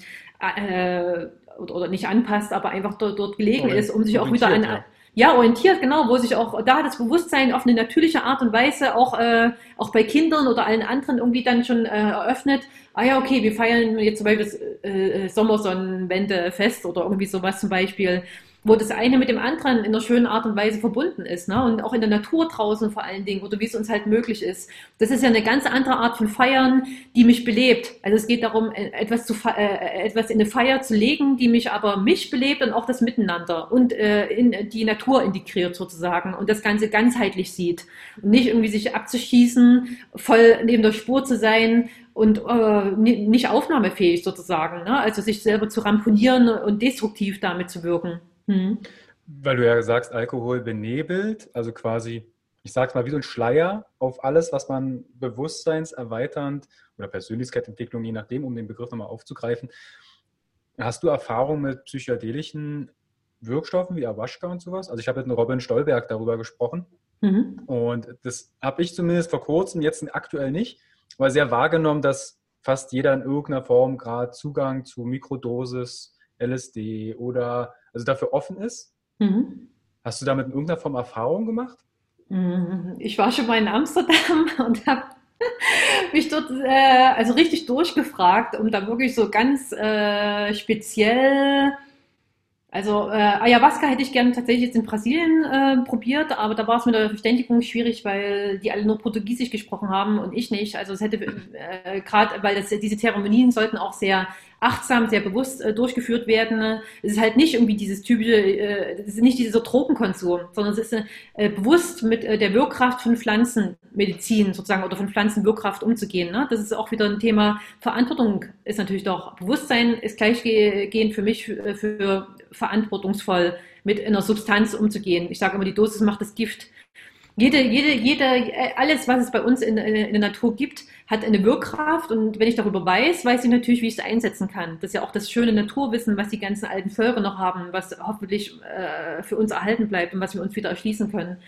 äh, oder, oder, nicht anpasst, aber einfach dort, dort gelegen ist, um sich auch wieder an, ja. ja. orientiert, genau, wo sich auch da das Bewusstsein auf eine natürliche Art und Weise auch, äh, auch bei Kindern oder allen anderen irgendwie dann schon äh, eröffnet. Ah ja, okay, wir feiern jetzt zum Beispiel das äh, Sommersonnenwendefest oder irgendwie sowas zum Beispiel wo das eine mit dem anderen in einer schönen Art und Weise verbunden ist. Ne? Und auch in der Natur draußen vor allen Dingen oder wie es uns halt möglich ist. Das ist ja eine ganz andere Art von Feiern, die mich belebt. Also es geht darum, äh, etwas, zu, äh, etwas in eine Feier zu legen, die mich aber mich belebt und auch das Miteinander und äh, in die Natur integriert sozusagen und das Ganze ganzheitlich sieht. Und nicht irgendwie sich abzuschießen, voll neben der Spur zu sein und äh, nicht aufnahmefähig sozusagen. Ne? Also sich selber zu ramponieren und destruktiv damit zu wirken. Hm. Weil du ja sagst, Alkohol benebelt, also quasi, ich sag's mal, wie so ein Schleier auf alles, was man bewusstseinserweiternd oder Persönlichkeitsentwicklung, je nachdem, um den Begriff nochmal aufzugreifen. Hast du Erfahrung mit psychedelischen Wirkstoffen wie Awaschka und sowas? Also ich habe mit Robin Stolberg darüber gesprochen. Mhm. Und das habe ich zumindest vor kurzem, jetzt aktuell nicht, aber sehr wahrgenommen, dass fast jeder in irgendeiner Form gerade Zugang zu Mikrodosis, LSD oder also dafür offen ist. Mhm. Hast du damit in irgendeiner Form Erfahrung gemacht? Mhm. Ich war schon mal in Amsterdam und habe mich dort äh, also richtig durchgefragt, um da wirklich so ganz äh, speziell also äh, Ayahuasca hätte ich gerne tatsächlich jetzt in Brasilien äh, probiert, aber da war es mit der Verständigung schwierig, weil die alle nur Portugiesisch gesprochen haben und ich nicht. Also es hätte äh, gerade, weil das, diese Zeremonien sollten auch sehr achtsam, sehr bewusst äh, durchgeführt werden. Es ist halt nicht irgendwie dieses typische, äh, es ist nicht dieser Drogenkonsum, sondern es ist äh, bewusst mit äh, der Wirkkraft von Pflanzenmedizin sozusagen oder von Pflanzenwirkkraft umzugehen. Ne? Das ist auch wieder ein Thema. Verantwortung ist natürlich doch, Bewusstsein ist gleichgehend für mich für, für verantwortungsvoll mit einer Substanz umzugehen. Ich sage immer, die Dosis macht das Gift. Jede, jede, jede, alles, was es bei uns in, in, in, der Natur gibt, hat eine Wirkkraft. Und wenn ich darüber weiß, weiß ich natürlich, wie ich es einsetzen kann. Das ist ja auch das schöne Naturwissen, was die ganzen alten Völker noch haben, was hoffentlich äh, für uns erhalten bleibt und was wir uns wieder erschließen können.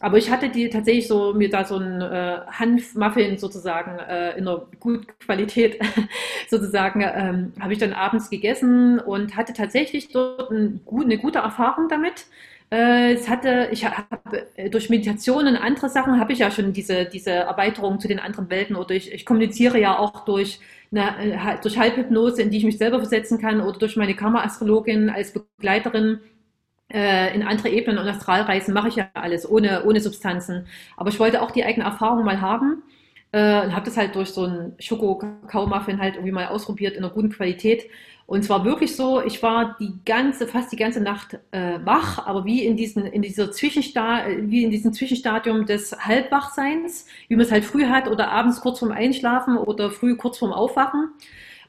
Aber ich hatte die tatsächlich so, mir da so ein äh, Hanfmuffin sozusagen äh, in einer guten Qualität sozusagen, ähm, habe ich dann abends gegessen und hatte tatsächlich dort ein, eine gute Erfahrung damit. Äh, es hatte, ich habe äh, durch Meditation und andere Sachen habe ich ja schon diese, diese Erweiterung zu den anderen Welten oder ich, ich kommuniziere ja auch durch, eine, äh, durch Halbhypnose, in die ich mich selber versetzen kann oder durch meine Karma-Astrologin als Begleiterin in andere Ebenen und Astralreisen mache ich ja alles ohne, ohne Substanzen. Aber ich wollte auch die eigene Erfahrung mal haben äh, und habe das halt durch so einen Schoko-Kakao-Muffin halt irgendwie mal ausprobiert in einer guten Qualität und zwar wirklich so, ich war die ganze, fast die ganze Nacht äh, wach, aber wie in diesen, in dieser Zwischensta wie in diesem Zwischenstadium des Halbwachseins, wie man es halt früh hat oder abends kurz vorm Einschlafen oder früh kurz vorm Aufwachen.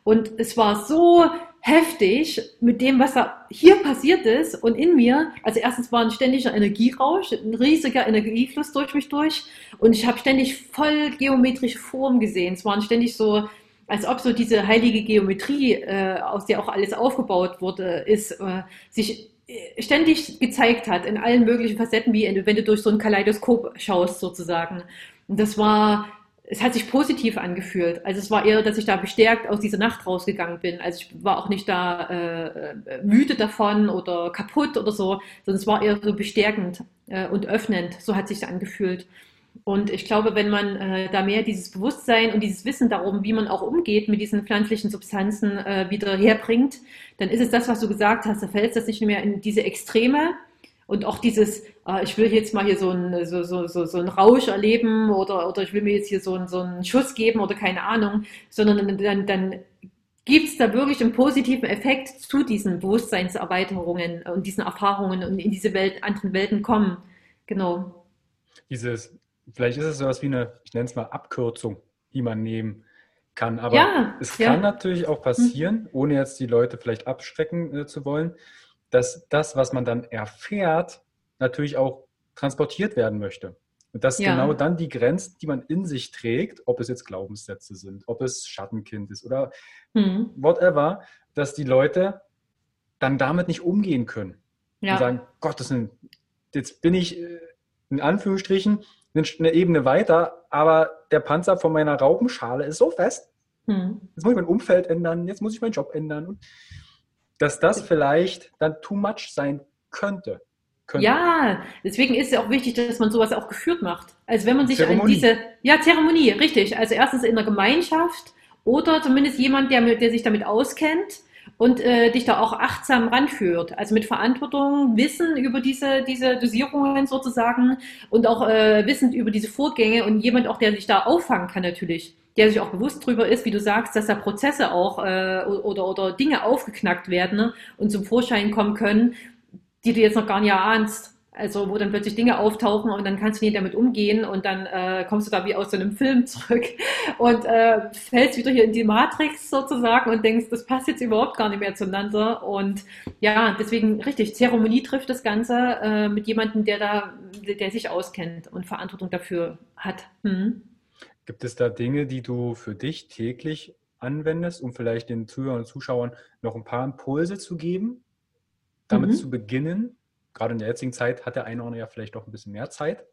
Und es war so heftig mit dem, was da hier passiert ist und in mir. Also erstens war ein ständiger Energierausch, ein riesiger Energiefluss durch mich durch und ich habe ständig voll geometrische Formen gesehen. Es waren ständig so als ob so diese heilige Geometrie, äh, aus der auch alles aufgebaut wurde, ist, äh, sich äh, ständig gezeigt hat in allen möglichen Facetten, wie wenn du durch so ein Kaleidoskop schaust sozusagen. Und das war, es hat sich positiv angefühlt. Also es war eher, dass ich da bestärkt aus dieser Nacht rausgegangen bin. Also ich war auch nicht da äh, müde davon oder kaputt oder so, sondern es war eher so bestärkend äh, und öffnend. So hat sich angefühlt. Und ich glaube, wenn man äh, da mehr dieses Bewusstsein und dieses Wissen darum, wie man auch umgeht mit diesen pflanzlichen Substanzen äh, wieder herbringt, dann ist es das, was du gesagt hast. Da fällt das nicht mehr in diese Extreme und auch dieses, äh, ich will jetzt mal hier so einen so, so, so, so einen Rausch erleben oder, oder ich will mir jetzt hier so, einen, so einen Schuss geben oder keine Ahnung, sondern dann, dann gibt es da wirklich einen positiven Effekt zu diesen Bewusstseinserweiterungen und diesen Erfahrungen und in diese Welt, anderen Welten kommen. Genau. Dieses vielleicht ist es sowas wie eine, ich nenne es mal Abkürzung, die man nehmen kann. Aber ja, es ja. kann natürlich auch passieren, mhm. ohne jetzt die Leute vielleicht abschrecken äh, zu wollen, dass das, was man dann erfährt, natürlich auch transportiert werden möchte. Und dass ja. genau dann die Grenzen, die man in sich trägt, ob es jetzt Glaubenssätze sind, ob es Schattenkind ist oder mhm. whatever, dass die Leute dann damit nicht umgehen können. Ja. Und sagen, Gott, das sind, jetzt bin ich äh, in Anführungsstrichen eine Ebene weiter, aber der Panzer von meiner Raupenschale ist so fest. Hm. Jetzt muss ich mein Umfeld ändern, jetzt muss ich meinen Job ändern. Und dass das vielleicht dann too much sein könnte. könnte. Ja, deswegen ist es auch wichtig, dass man sowas auch geführt macht. Also wenn man sich Zeremonie. an diese, ja, Zeremonie, richtig. Also erstens in der Gemeinschaft oder zumindest jemand, der, der sich damit auskennt und äh, dich da auch achtsam ranführt. Also mit Verantwortung, Wissen über diese, diese Dosierungen sozusagen und auch äh, wissend über diese Vorgänge und jemand auch, der sich da auffangen kann natürlich, der sich auch bewusst darüber ist, wie du sagst, dass da Prozesse auch äh, oder, oder Dinge aufgeknackt werden ne, und zum Vorschein kommen können, die du jetzt noch gar nicht ahnst. Also wo dann plötzlich Dinge auftauchen und dann kannst du nicht damit umgehen und dann äh, kommst du da wie aus so einem Film zurück und äh, fällst wieder hier in die Matrix sozusagen und denkst, das passt jetzt überhaupt gar nicht mehr zueinander. Und ja, deswegen richtig, Zeremonie trifft das Ganze äh, mit jemandem, der da, der sich auskennt und Verantwortung dafür hat. Hm. Gibt es da Dinge, die du für dich täglich anwendest, um vielleicht den Zuhörern und Zuschauern noch ein paar Impulse zu geben, damit mhm. zu beginnen? gerade in der jetzigen Zeit hat der eine oder ja vielleicht auch ein bisschen mehr Zeit.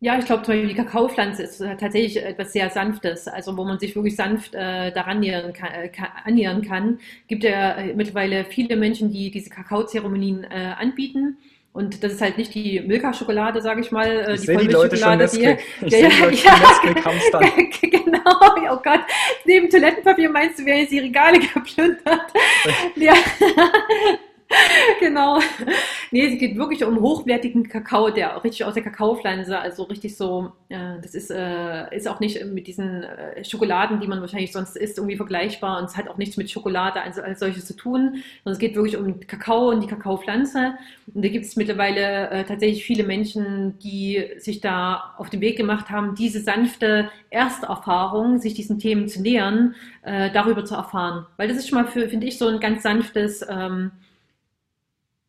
Ja, ich glaube zum Beispiel die Kakaopflanze ist tatsächlich etwas sehr Sanftes, also wo man sich wirklich sanft äh, daran nähern kann, äh, annähern kann. Gibt ja äh, mittlerweile viele Menschen, die diese Kakaozeremonien äh, anbieten. Und das ist halt nicht die Milka-Schokolade, sage ich mal, äh, ich die Vollmilchschokolade. Die, ich ja, ja, ja, genau, oh Gott. Neben Toilettenpapier meinst du, werden jetzt die Regale geplündert. ja. genau. Nee, es geht wirklich um hochwertigen Kakao, der richtig aus der Kakaopflanze, also richtig so, äh, das ist, äh, ist auch nicht mit diesen äh, Schokoladen, die man wahrscheinlich sonst isst, irgendwie vergleichbar und es hat auch nichts mit Schokolade als, als solches zu tun, sondern es geht wirklich um Kakao und die Kakaopflanze. Und da gibt es mittlerweile äh, tatsächlich viele Menschen, die sich da auf den Weg gemacht haben, diese sanfte Ersterfahrung, sich diesen Themen zu nähern, äh, darüber zu erfahren. Weil das ist schon mal finde ich, so ein ganz sanftes, ähm,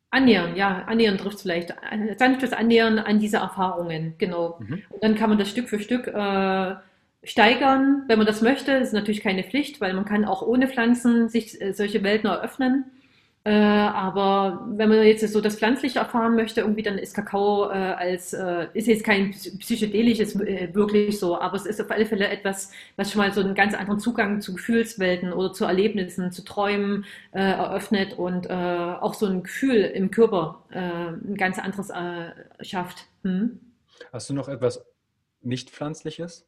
Annähern, ja, annähern trifft vielleicht. Sanftes Annähern an diese Erfahrungen, genau. Mhm. Und dann kann man das Stück für Stück äh, steigern, wenn man das möchte. Das ist natürlich keine Pflicht, weil man kann auch ohne Pflanzen sich äh, solche Welten eröffnen. Äh, aber wenn man jetzt so das Pflanzliche erfahren möchte, irgendwie, dann ist Kakao äh, als, äh, ist jetzt kein psychedelisches äh, wirklich so, aber es ist auf alle Fälle etwas, was schon mal so einen ganz anderen Zugang zu Gefühlswelten oder zu Erlebnissen, zu Träumen äh, eröffnet und äh, auch so ein Gefühl im Körper ein ganz anderes schafft. Hm? Hast du noch etwas nicht Pflanzliches?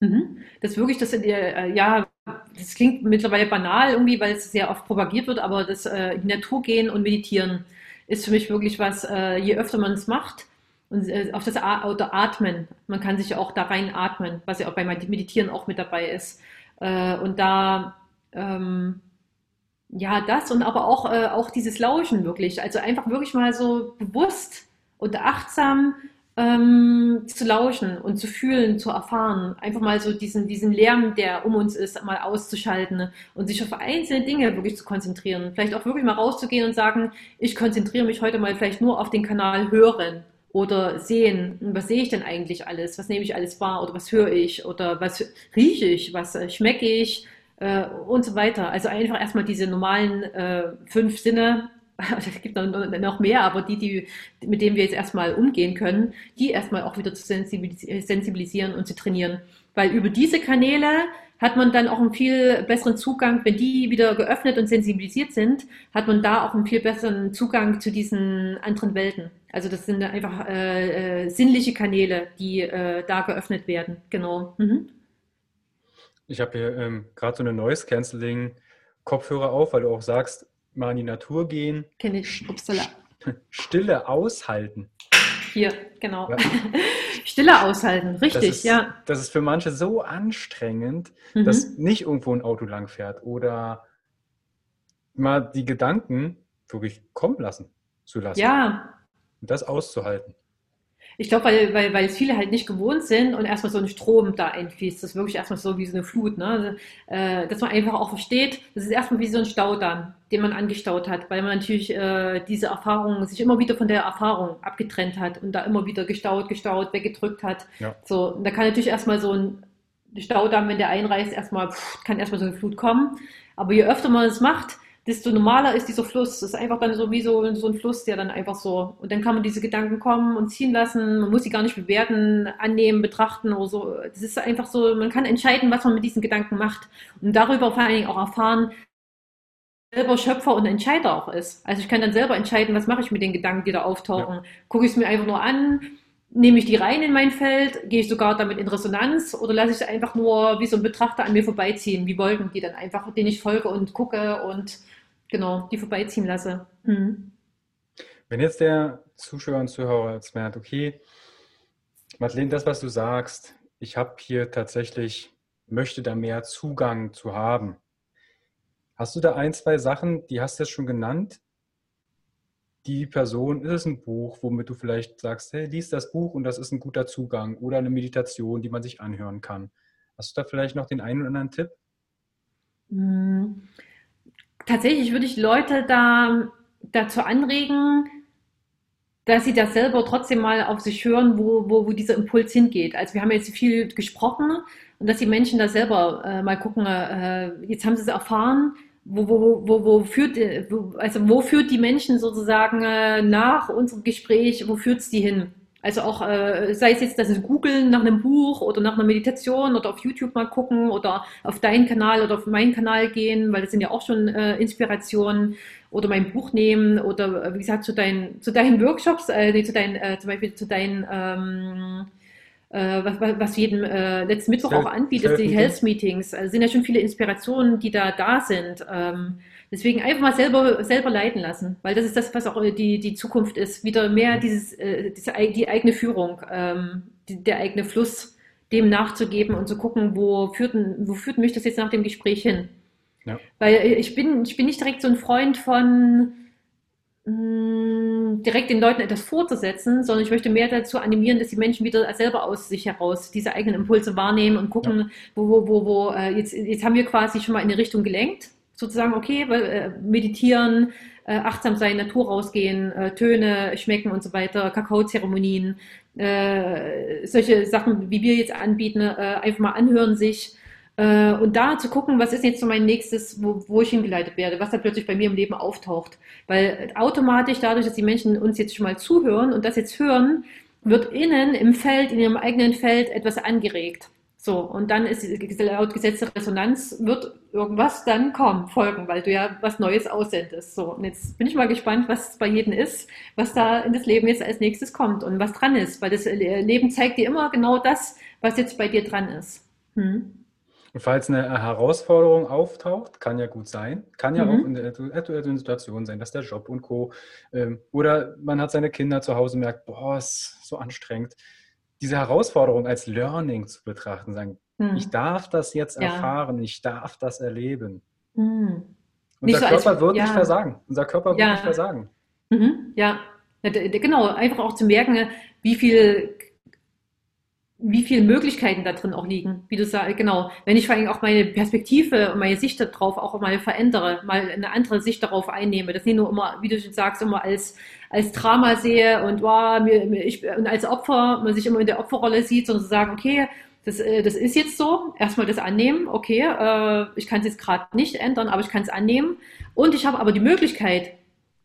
Mhm. Das wirklich, das ja, das klingt mittlerweile banal irgendwie, weil es sehr oft propagiert wird, aber das äh, in die Natur gehen und meditieren ist für mich wirklich was, äh, je öfter man es macht und äh, auf das oder Atmen, man kann sich auch da rein atmen, was ja auch beim Meditieren auch mit dabei ist. Äh, und da, ähm, ja, das und aber auch, äh, auch dieses Lauschen wirklich, also einfach wirklich mal so bewusst und achtsam ähm, zu lauschen und zu fühlen, zu erfahren. Einfach mal so diesen, diesen Lärm, der um uns ist, mal auszuschalten und sich auf einzelne Dinge wirklich zu konzentrieren. Vielleicht auch wirklich mal rauszugehen und sagen, ich konzentriere mich heute mal vielleicht nur auf den Kanal Hören oder Sehen. Was sehe ich denn eigentlich alles? Was nehme ich alles wahr? Oder was höre ich? Oder was rieche ich? Was äh, schmecke ich? Äh, und so weiter. Also einfach erstmal diese normalen äh, fünf Sinne es gibt noch mehr, aber die, die, mit denen wir jetzt erstmal umgehen können, die erstmal auch wieder zu sensibilisieren und zu trainieren. Weil über diese Kanäle hat man dann auch einen viel besseren Zugang, wenn die wieder geöffnet und sensibilisiert sind, hat man da auch einen viel besseren Zugang zu diesen anderen Welten. Also das sind einfach äh, äh, sinnliche Kanäle, die äh, da geöffnet werden. Genau. Mhm. Ich habe hier ähm, gerade so eine Noise Cancelling Kopfhörer auf, weil du auch sagst, mal in die Natur gehen. Kenne ich. Upsala. Stille aushalten. Hier, genau. Ja. Stille aushalten, richtig, das ist, ja. Das ist für manche so anstrengend, mhm. dass nicht irgendwo ein Auto langfährt oder mal die Gedanken wirklich kommen lassen zu lassen. Ja. Und das auszuhalten. Ich glaube, weil, weil, weil viele halt nicht gewohnt sind und erstmal so ein Strom da einfließt. Das ist wirklich erstmal so wie so eine Flut. Ne? Also, äh, dass man einfach auch versteht, das ist erstmal wie so ein Staudamm, den man angestaut hat, weil man natürlich äh, diese Erfahrung, sich immer wieder von der Erfahrung abgetrennt hat und da immer wieder gestaut, gestaut, weggedrückt hat. Ja. So, und da kann natürlich erstmal so ein Staudamm, wenn der einreißt, erstmal, pff, kann erstmal so eine Flut kommen. Aber je öfter man es macht, desto normaler ist dieser Fluss. Das ist einfach dann so wie so, so ein Fluss, der dann einfach so, und dann kann man diese Gedanken kommen und ziehen lassen. Man muss sie gar nicht bewerten, annehmen, betrachten oder so. Das ist einfach so, man kann entscheiden, was man mit diesen Gedanken macht. Und darüber vor allen Dingen auch erfahren, selber Schöpfer und Entscheider auch ist. Also ich kann dann selber entscheiden, was mache ich mit den Gedanken, die da auftauchen. Ja. Gucke ich es mir einfach nur an, nehme ich die rein in mein Feld, gehe ich sogar damit in Resonanz oder lasse ich sie einfach nur wie so ein Betrachter an mir vorbeiziehen, wie Wolken, die dann einfach, denen ich folge und gucke und genau, die vorbeiziehen lasse. Mhm. Wenn jetzt der Zuschauer und Zuhörer jetzt merkt, okay, Madeleine, das, was du sagst, ich habe hier tatsächlich, möchte da mehr Zugang zu haben. Hast du da ein, zwei Sachen, die hast du jetzt schon genannt, die Person, ist es ein Buch, womit du vielleicht sagst, hey, lies das Buch und das ist ein guter Zugang oder eine Meditation, die man sich anhören kann. Hast du da vielleicht noch den einen oder anderen Tipp? Hm. Tatsächlich würde ich Leute da dazu anregen, dass sie das selber trotzdem mal auf sich hören, wo, wo, wo dieser Impuls hingeht. Also wir haben jetzt viel gesprochen und dass die Menschen da selber äh, mal gucken, äh, jetzt haben sie es erfahren, wo, wo, wo, wo führt, wo, also wo führt die Menschen sozusagen äh, nach unserem Gespräch, wo führt es die hin? Also auch, äh, sei es jetzt, dass sie googeln nach einem Buch oder nach einer Meditation oder auf YouTube mal gucken oder auf deinen Kanal oder auf meinen Kanal gehen, weil das sind ja auch schon äh, Inspirationen. Oder mein Buch nehmen oder äh, wie gesagt zu deinen, zu deinen Workshops, äh, nee, zu deinen, äh, zum Beispiel zu deinen ähm, äh, was, was jeden äh, letzten Mittwoch auch anbietet, die Health Meetings. Also sind ja schon viele Inspirationen, die da da sind. Ähm, deswegen einfach mal selber selber leiten lassen, weil das ist das, was auch die die Zukunft ist. Wieder mehr dieses äh, diese, die eigene Führung, ähm, die, der eigene Fluss, dem nachzugeben und zu gucken, wo führt wo führt mich das jetzt nach dem Gespräch hin? Ja. Weil ich bin ich bin nicht direkt so ein Freund von direkt den Leuten etwas vorzusetzen, sondern ich möchte mehr dazu animieren, dass die Menschen wieder selber aus sich heraus diese eigenen Impulse wahrnehmen und gucken, ja. wo, wo, wo, wo, äh, jetzt, jetzt haben wir quasi schon mal in eine Richtung gelenkt, sozusagen, okay, weil, äh, meditieren, äh, achtsam sein, Natur rausgehen, äh, Töne schmecken und so weiter, Kakaozeremonien, äh, solche Sachen, wie wir jetzt anbieten, äh, einfach mal anhören sich, äh, und da zu gucken, was ist jetzt so mein nächstes, wo, wo ich hingeleitet werde, was da plötzlich bei mir im Leben auftaucht. Weil automatisch dadurch, dass die Menschen uns jetzt schon mal zuhören und das jetzt hören, wird innen im Feld, in ihrem eigenen Feld etwas angeregt. So, und dann ist laut Gesetz der Resonanz wird irgendwas dann kommen, folgen, weil du ja was Neues aussendest. So, und jetzt bin ich mal gespannt, was bei jedem ist, was da in das Leben jetzt als nächstes kommt und was dran ist, weil das Leben zeigt dir immer genau das, was jetzt bei dir dran ist. Hm? Und falls eine Herausforderung auftaucht, kann ja gut sein, kann ja mhm. auch in der aktuellen Situation sein, dass der Job und Co. Ähm, oder man hat seine Kinder zu Hause und merkt, boah, ist so anstrengend. Diese Herausforderung als Learning zu betrachten, sagen, mhm. ich darf das jetzt ja. erfahren, ich darf das erleben. Mhm. Unser so Körper als, wird ja. nicht versagen. Unser Körper wird ja. nicht versagen. Mhm. Ja, genau, einfach auch zu merken, wie viel wie viele Möglichkeiten da drin auch liegen, wie du sagst, genau. Wenn ich vor allem auch meine Perspektive und meine Sicht darauf auch mal verändere, mal eine andere Sicht darauf einnehme, das nicht nur immer, wie du schon sagst, immer als, als Drama sehe und, wow, mir, ich, und als Opfer, man sich immer in der Opferrolle sieht, sondern zu sagen, okay, das, äh, das ist jetzt so, erstmal das annehmen, okay, äh, ich kann es jetzt gerade nicht ändern, aber ich kann es annehmen. Und ich habe aber die Möglichkeit,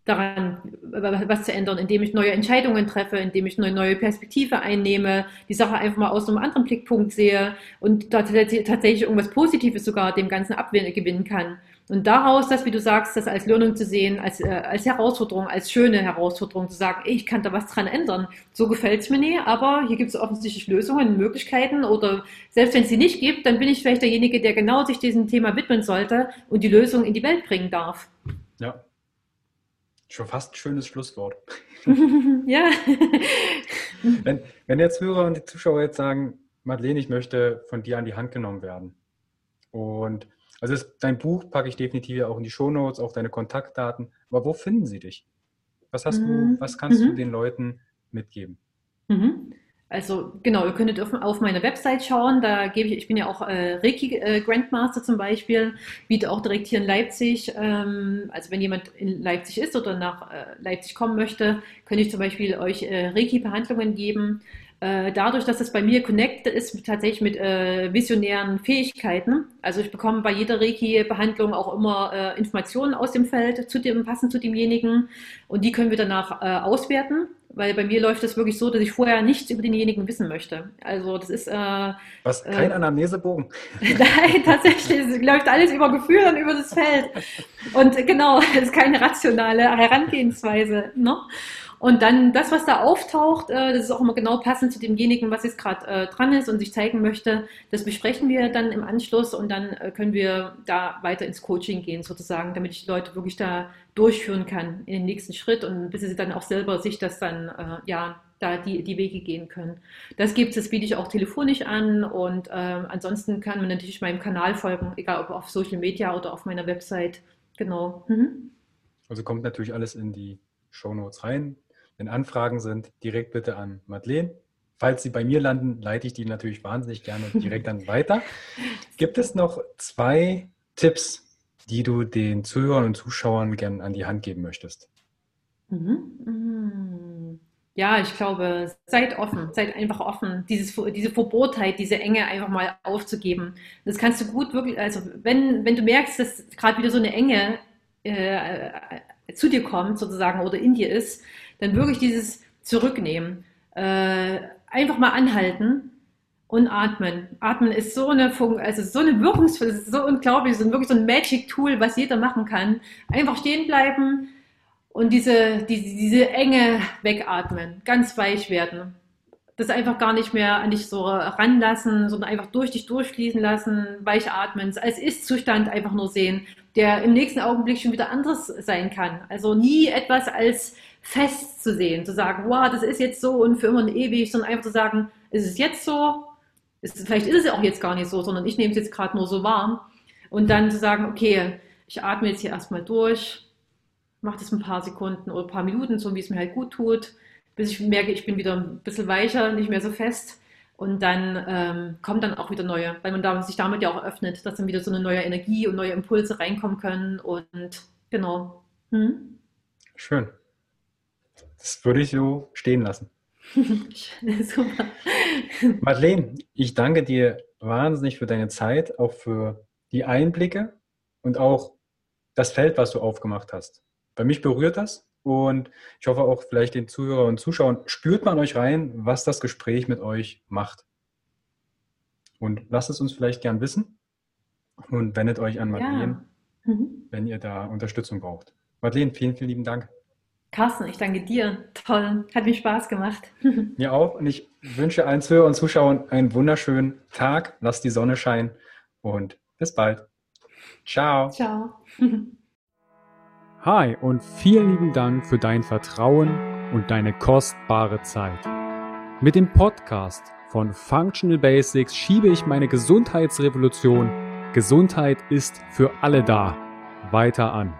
daran was zu ändern, indem ich neue Entscheidungen treffe, indem ich eine neue Perspektive einnehme, die Sache einfach mal aus einem anderen Blickpunkt sehe und tatsächlich irgendwas Positives sogar dem Ganzen abgewinnen kann. Und daraus, das, wie du sagst, das als Learning zu sehen, als, äh, als Herausforderung, als schöne Herausforderung zu sagen, ich kann da was dran ändern. So gefällt es mir nie, aber hier gibt es offensichtlich Lösungen, Möglichkeiten oder selbst wenn es sie nicht gibt, dann bin ich vielleicht derjenige, der genau sich diesem Thema widmen sollte und die Lösung in die Welt bringen darf. Schon fast ein schönes Schlusswort. ja. wenn, wenn jetzt Hörer und die Zuschauer jetzt sagen, Madeleine, ich möchte von dir an die Hand genommen werden. Und also das, dein Buch packe ich definitiv auch in die Shownotes, auch deine Kontaktdaten. Aber wo finden sie dich? Was hast mhm. du, was kannst mhm. du den Leuten mitgeben? Mhm. Also genau, ihr könntet auf, auf meine Website schauen. Da gebe ich, ich bin ja auch äh, Reiki äh, Grandmaster zum Beispiel, biete auch direkt hier in Leipzig. Ähm, also wenn jemand in Leipzig ist oder nach äh, Leipzig kommen möchte, könnte ich zum Beispiel euch äh, Reiki-Behandlungen geben. Äh, dadurch, dass es bei mir connected ist, tatsächlich mit äh, visionären Fähigkeiten. Also ich bekomme bei jeder Reiki-Behandlung auch immer äh, Informationen aus dem Feld, zu dem, passend zu demjenigen. Und die können wir danach äh, auswerten weil bei mir läuft das wirklich so, dass ich vorher nichts über denjenigen wissen möchte. Also das ist... Äh, Was, kein äh, Anamnesebogen? Nein, tatsächlich, es läuft alles über Gefühl und über das Feld. Und genau, es ist keine rationale Herangehensweise. Ne? Und dann das, was da auftaucht, äh, das ist auch immer genau passend zu demjenigen, was jetzt gerade äh, dran ist und sich zeigen möchte. Das besprechen wir dann im Anschluss und dann äh, können wir da weiter ins Coaching gehen, sozusagen, damit ich die Leute wirklich da durchführen kann in den nächsten Schritt und bis sie dann auch selber sich das dann, äh, ja, da die, die Wege gehen können. Das gibt es, das biete ich auch telefonisch an und äh, ansonsten kann man natürlich meinem Kanal folgen, egal ob auf Social Media oder auf meiner Website. Genau. Mhm. Also kommt natürlich alles in die Show Notes rein. Wenn Anfragen sind, direkt bitte an Madeleine. Falls sie bei mir landen, leite ich die natürlich wahnsinnig gerne direkt dann weiter. Gibt es noch zwei Tipps, die du den Zuhörern und Zuschauern gerne an die Hand geben möchtest? Mhm. Mhm. Ja, ich glaube, seid offen, seid einfach offen, Dieses, diese Verbohrtheit, diese Enge einfach mal aufzugeben. Das kannst du gut wirklich, also wenn, wenn du merkst, dass gerade wieder so eine Enge äh, zu dir kommt sozusagen oder in dir ist, dann wirklich dieses Zurücknehmen. Äh, einfach mal anhalten und atmen. Atmen ist so eine Funk also so eine wirkungsvolle, so unglaublich, so wirklich so ein Magic Tool, was jeder machen kann. Einfach stehen bleiben und diese, diese, diese Enge wegatmen, ganz weich werden. Das einfach gar nicht mehr an dich so ranlassen, sondern einfach durch dich durchfließen lassen, weich atmen, als Ist-Zustand einfach nur sehen, der im nächsten Augenblick schon wieder anderes sein kann. Also nie etwas als fest zu sehen, zu sagen, wow, das ist jetzt so und für immer und ewig, sondern einfach zu sagen, ist es jetzt so? Ist, vielleicht ist es ja auch jetzt gar nicht so, sondern ich nehme es jetzt gerade nur so warm. Und dann zu sagen, okay, ich atme jetzt hier erstmal durch, mache das ein paar Sekunden oder ein paar Minuten, so wie es mir halt gut tut, bis ich merke, ich bin wieder ein bisschen weicher, nicht mehr so fest. Und dann ähm, kommt dann auch wieder neue, weil man sich damit ja auch öffnet, dass dann wieder so eine neue Energie und neue Impulse reinkommen können. Und genau. Hm? Schön. Das würde ich so stehen lassen. Super. Madeleine, ich danke dir wahnsinnig für deine Zeit, auch für die Einblicke und auch das Feld, was du aufgemacht hast. Bei mich berührt das und ich hoffe auch vielleicht den Zuhörern und Zuschauern, spürt man euch rein, was das Gespräch mit euch macht. Und lasst es uns vielleicht gern wissen und wendet euch an Madeleine, ja. mhm. wenn ihr da Unterstützung braucht. Madeleine, vielen, vielen lieben Dank. Carsten, ich danke dir. Toll. Hat mir Spaß gemacht. Mir auch. Und ich wünsche allen Zuhörern und Zuschauern einen wunderschönen Tag. Lass die Sonne scheinen und bis bald. Ciao. Ciao. Hi und vielen lieben Dank für dein Vertrauen und deine kostbare Zeit. Mit dem Podcast von Functional Basics schiebe ich meine Gesundheitsrevolution Gesundheit ist für alle da weiter an.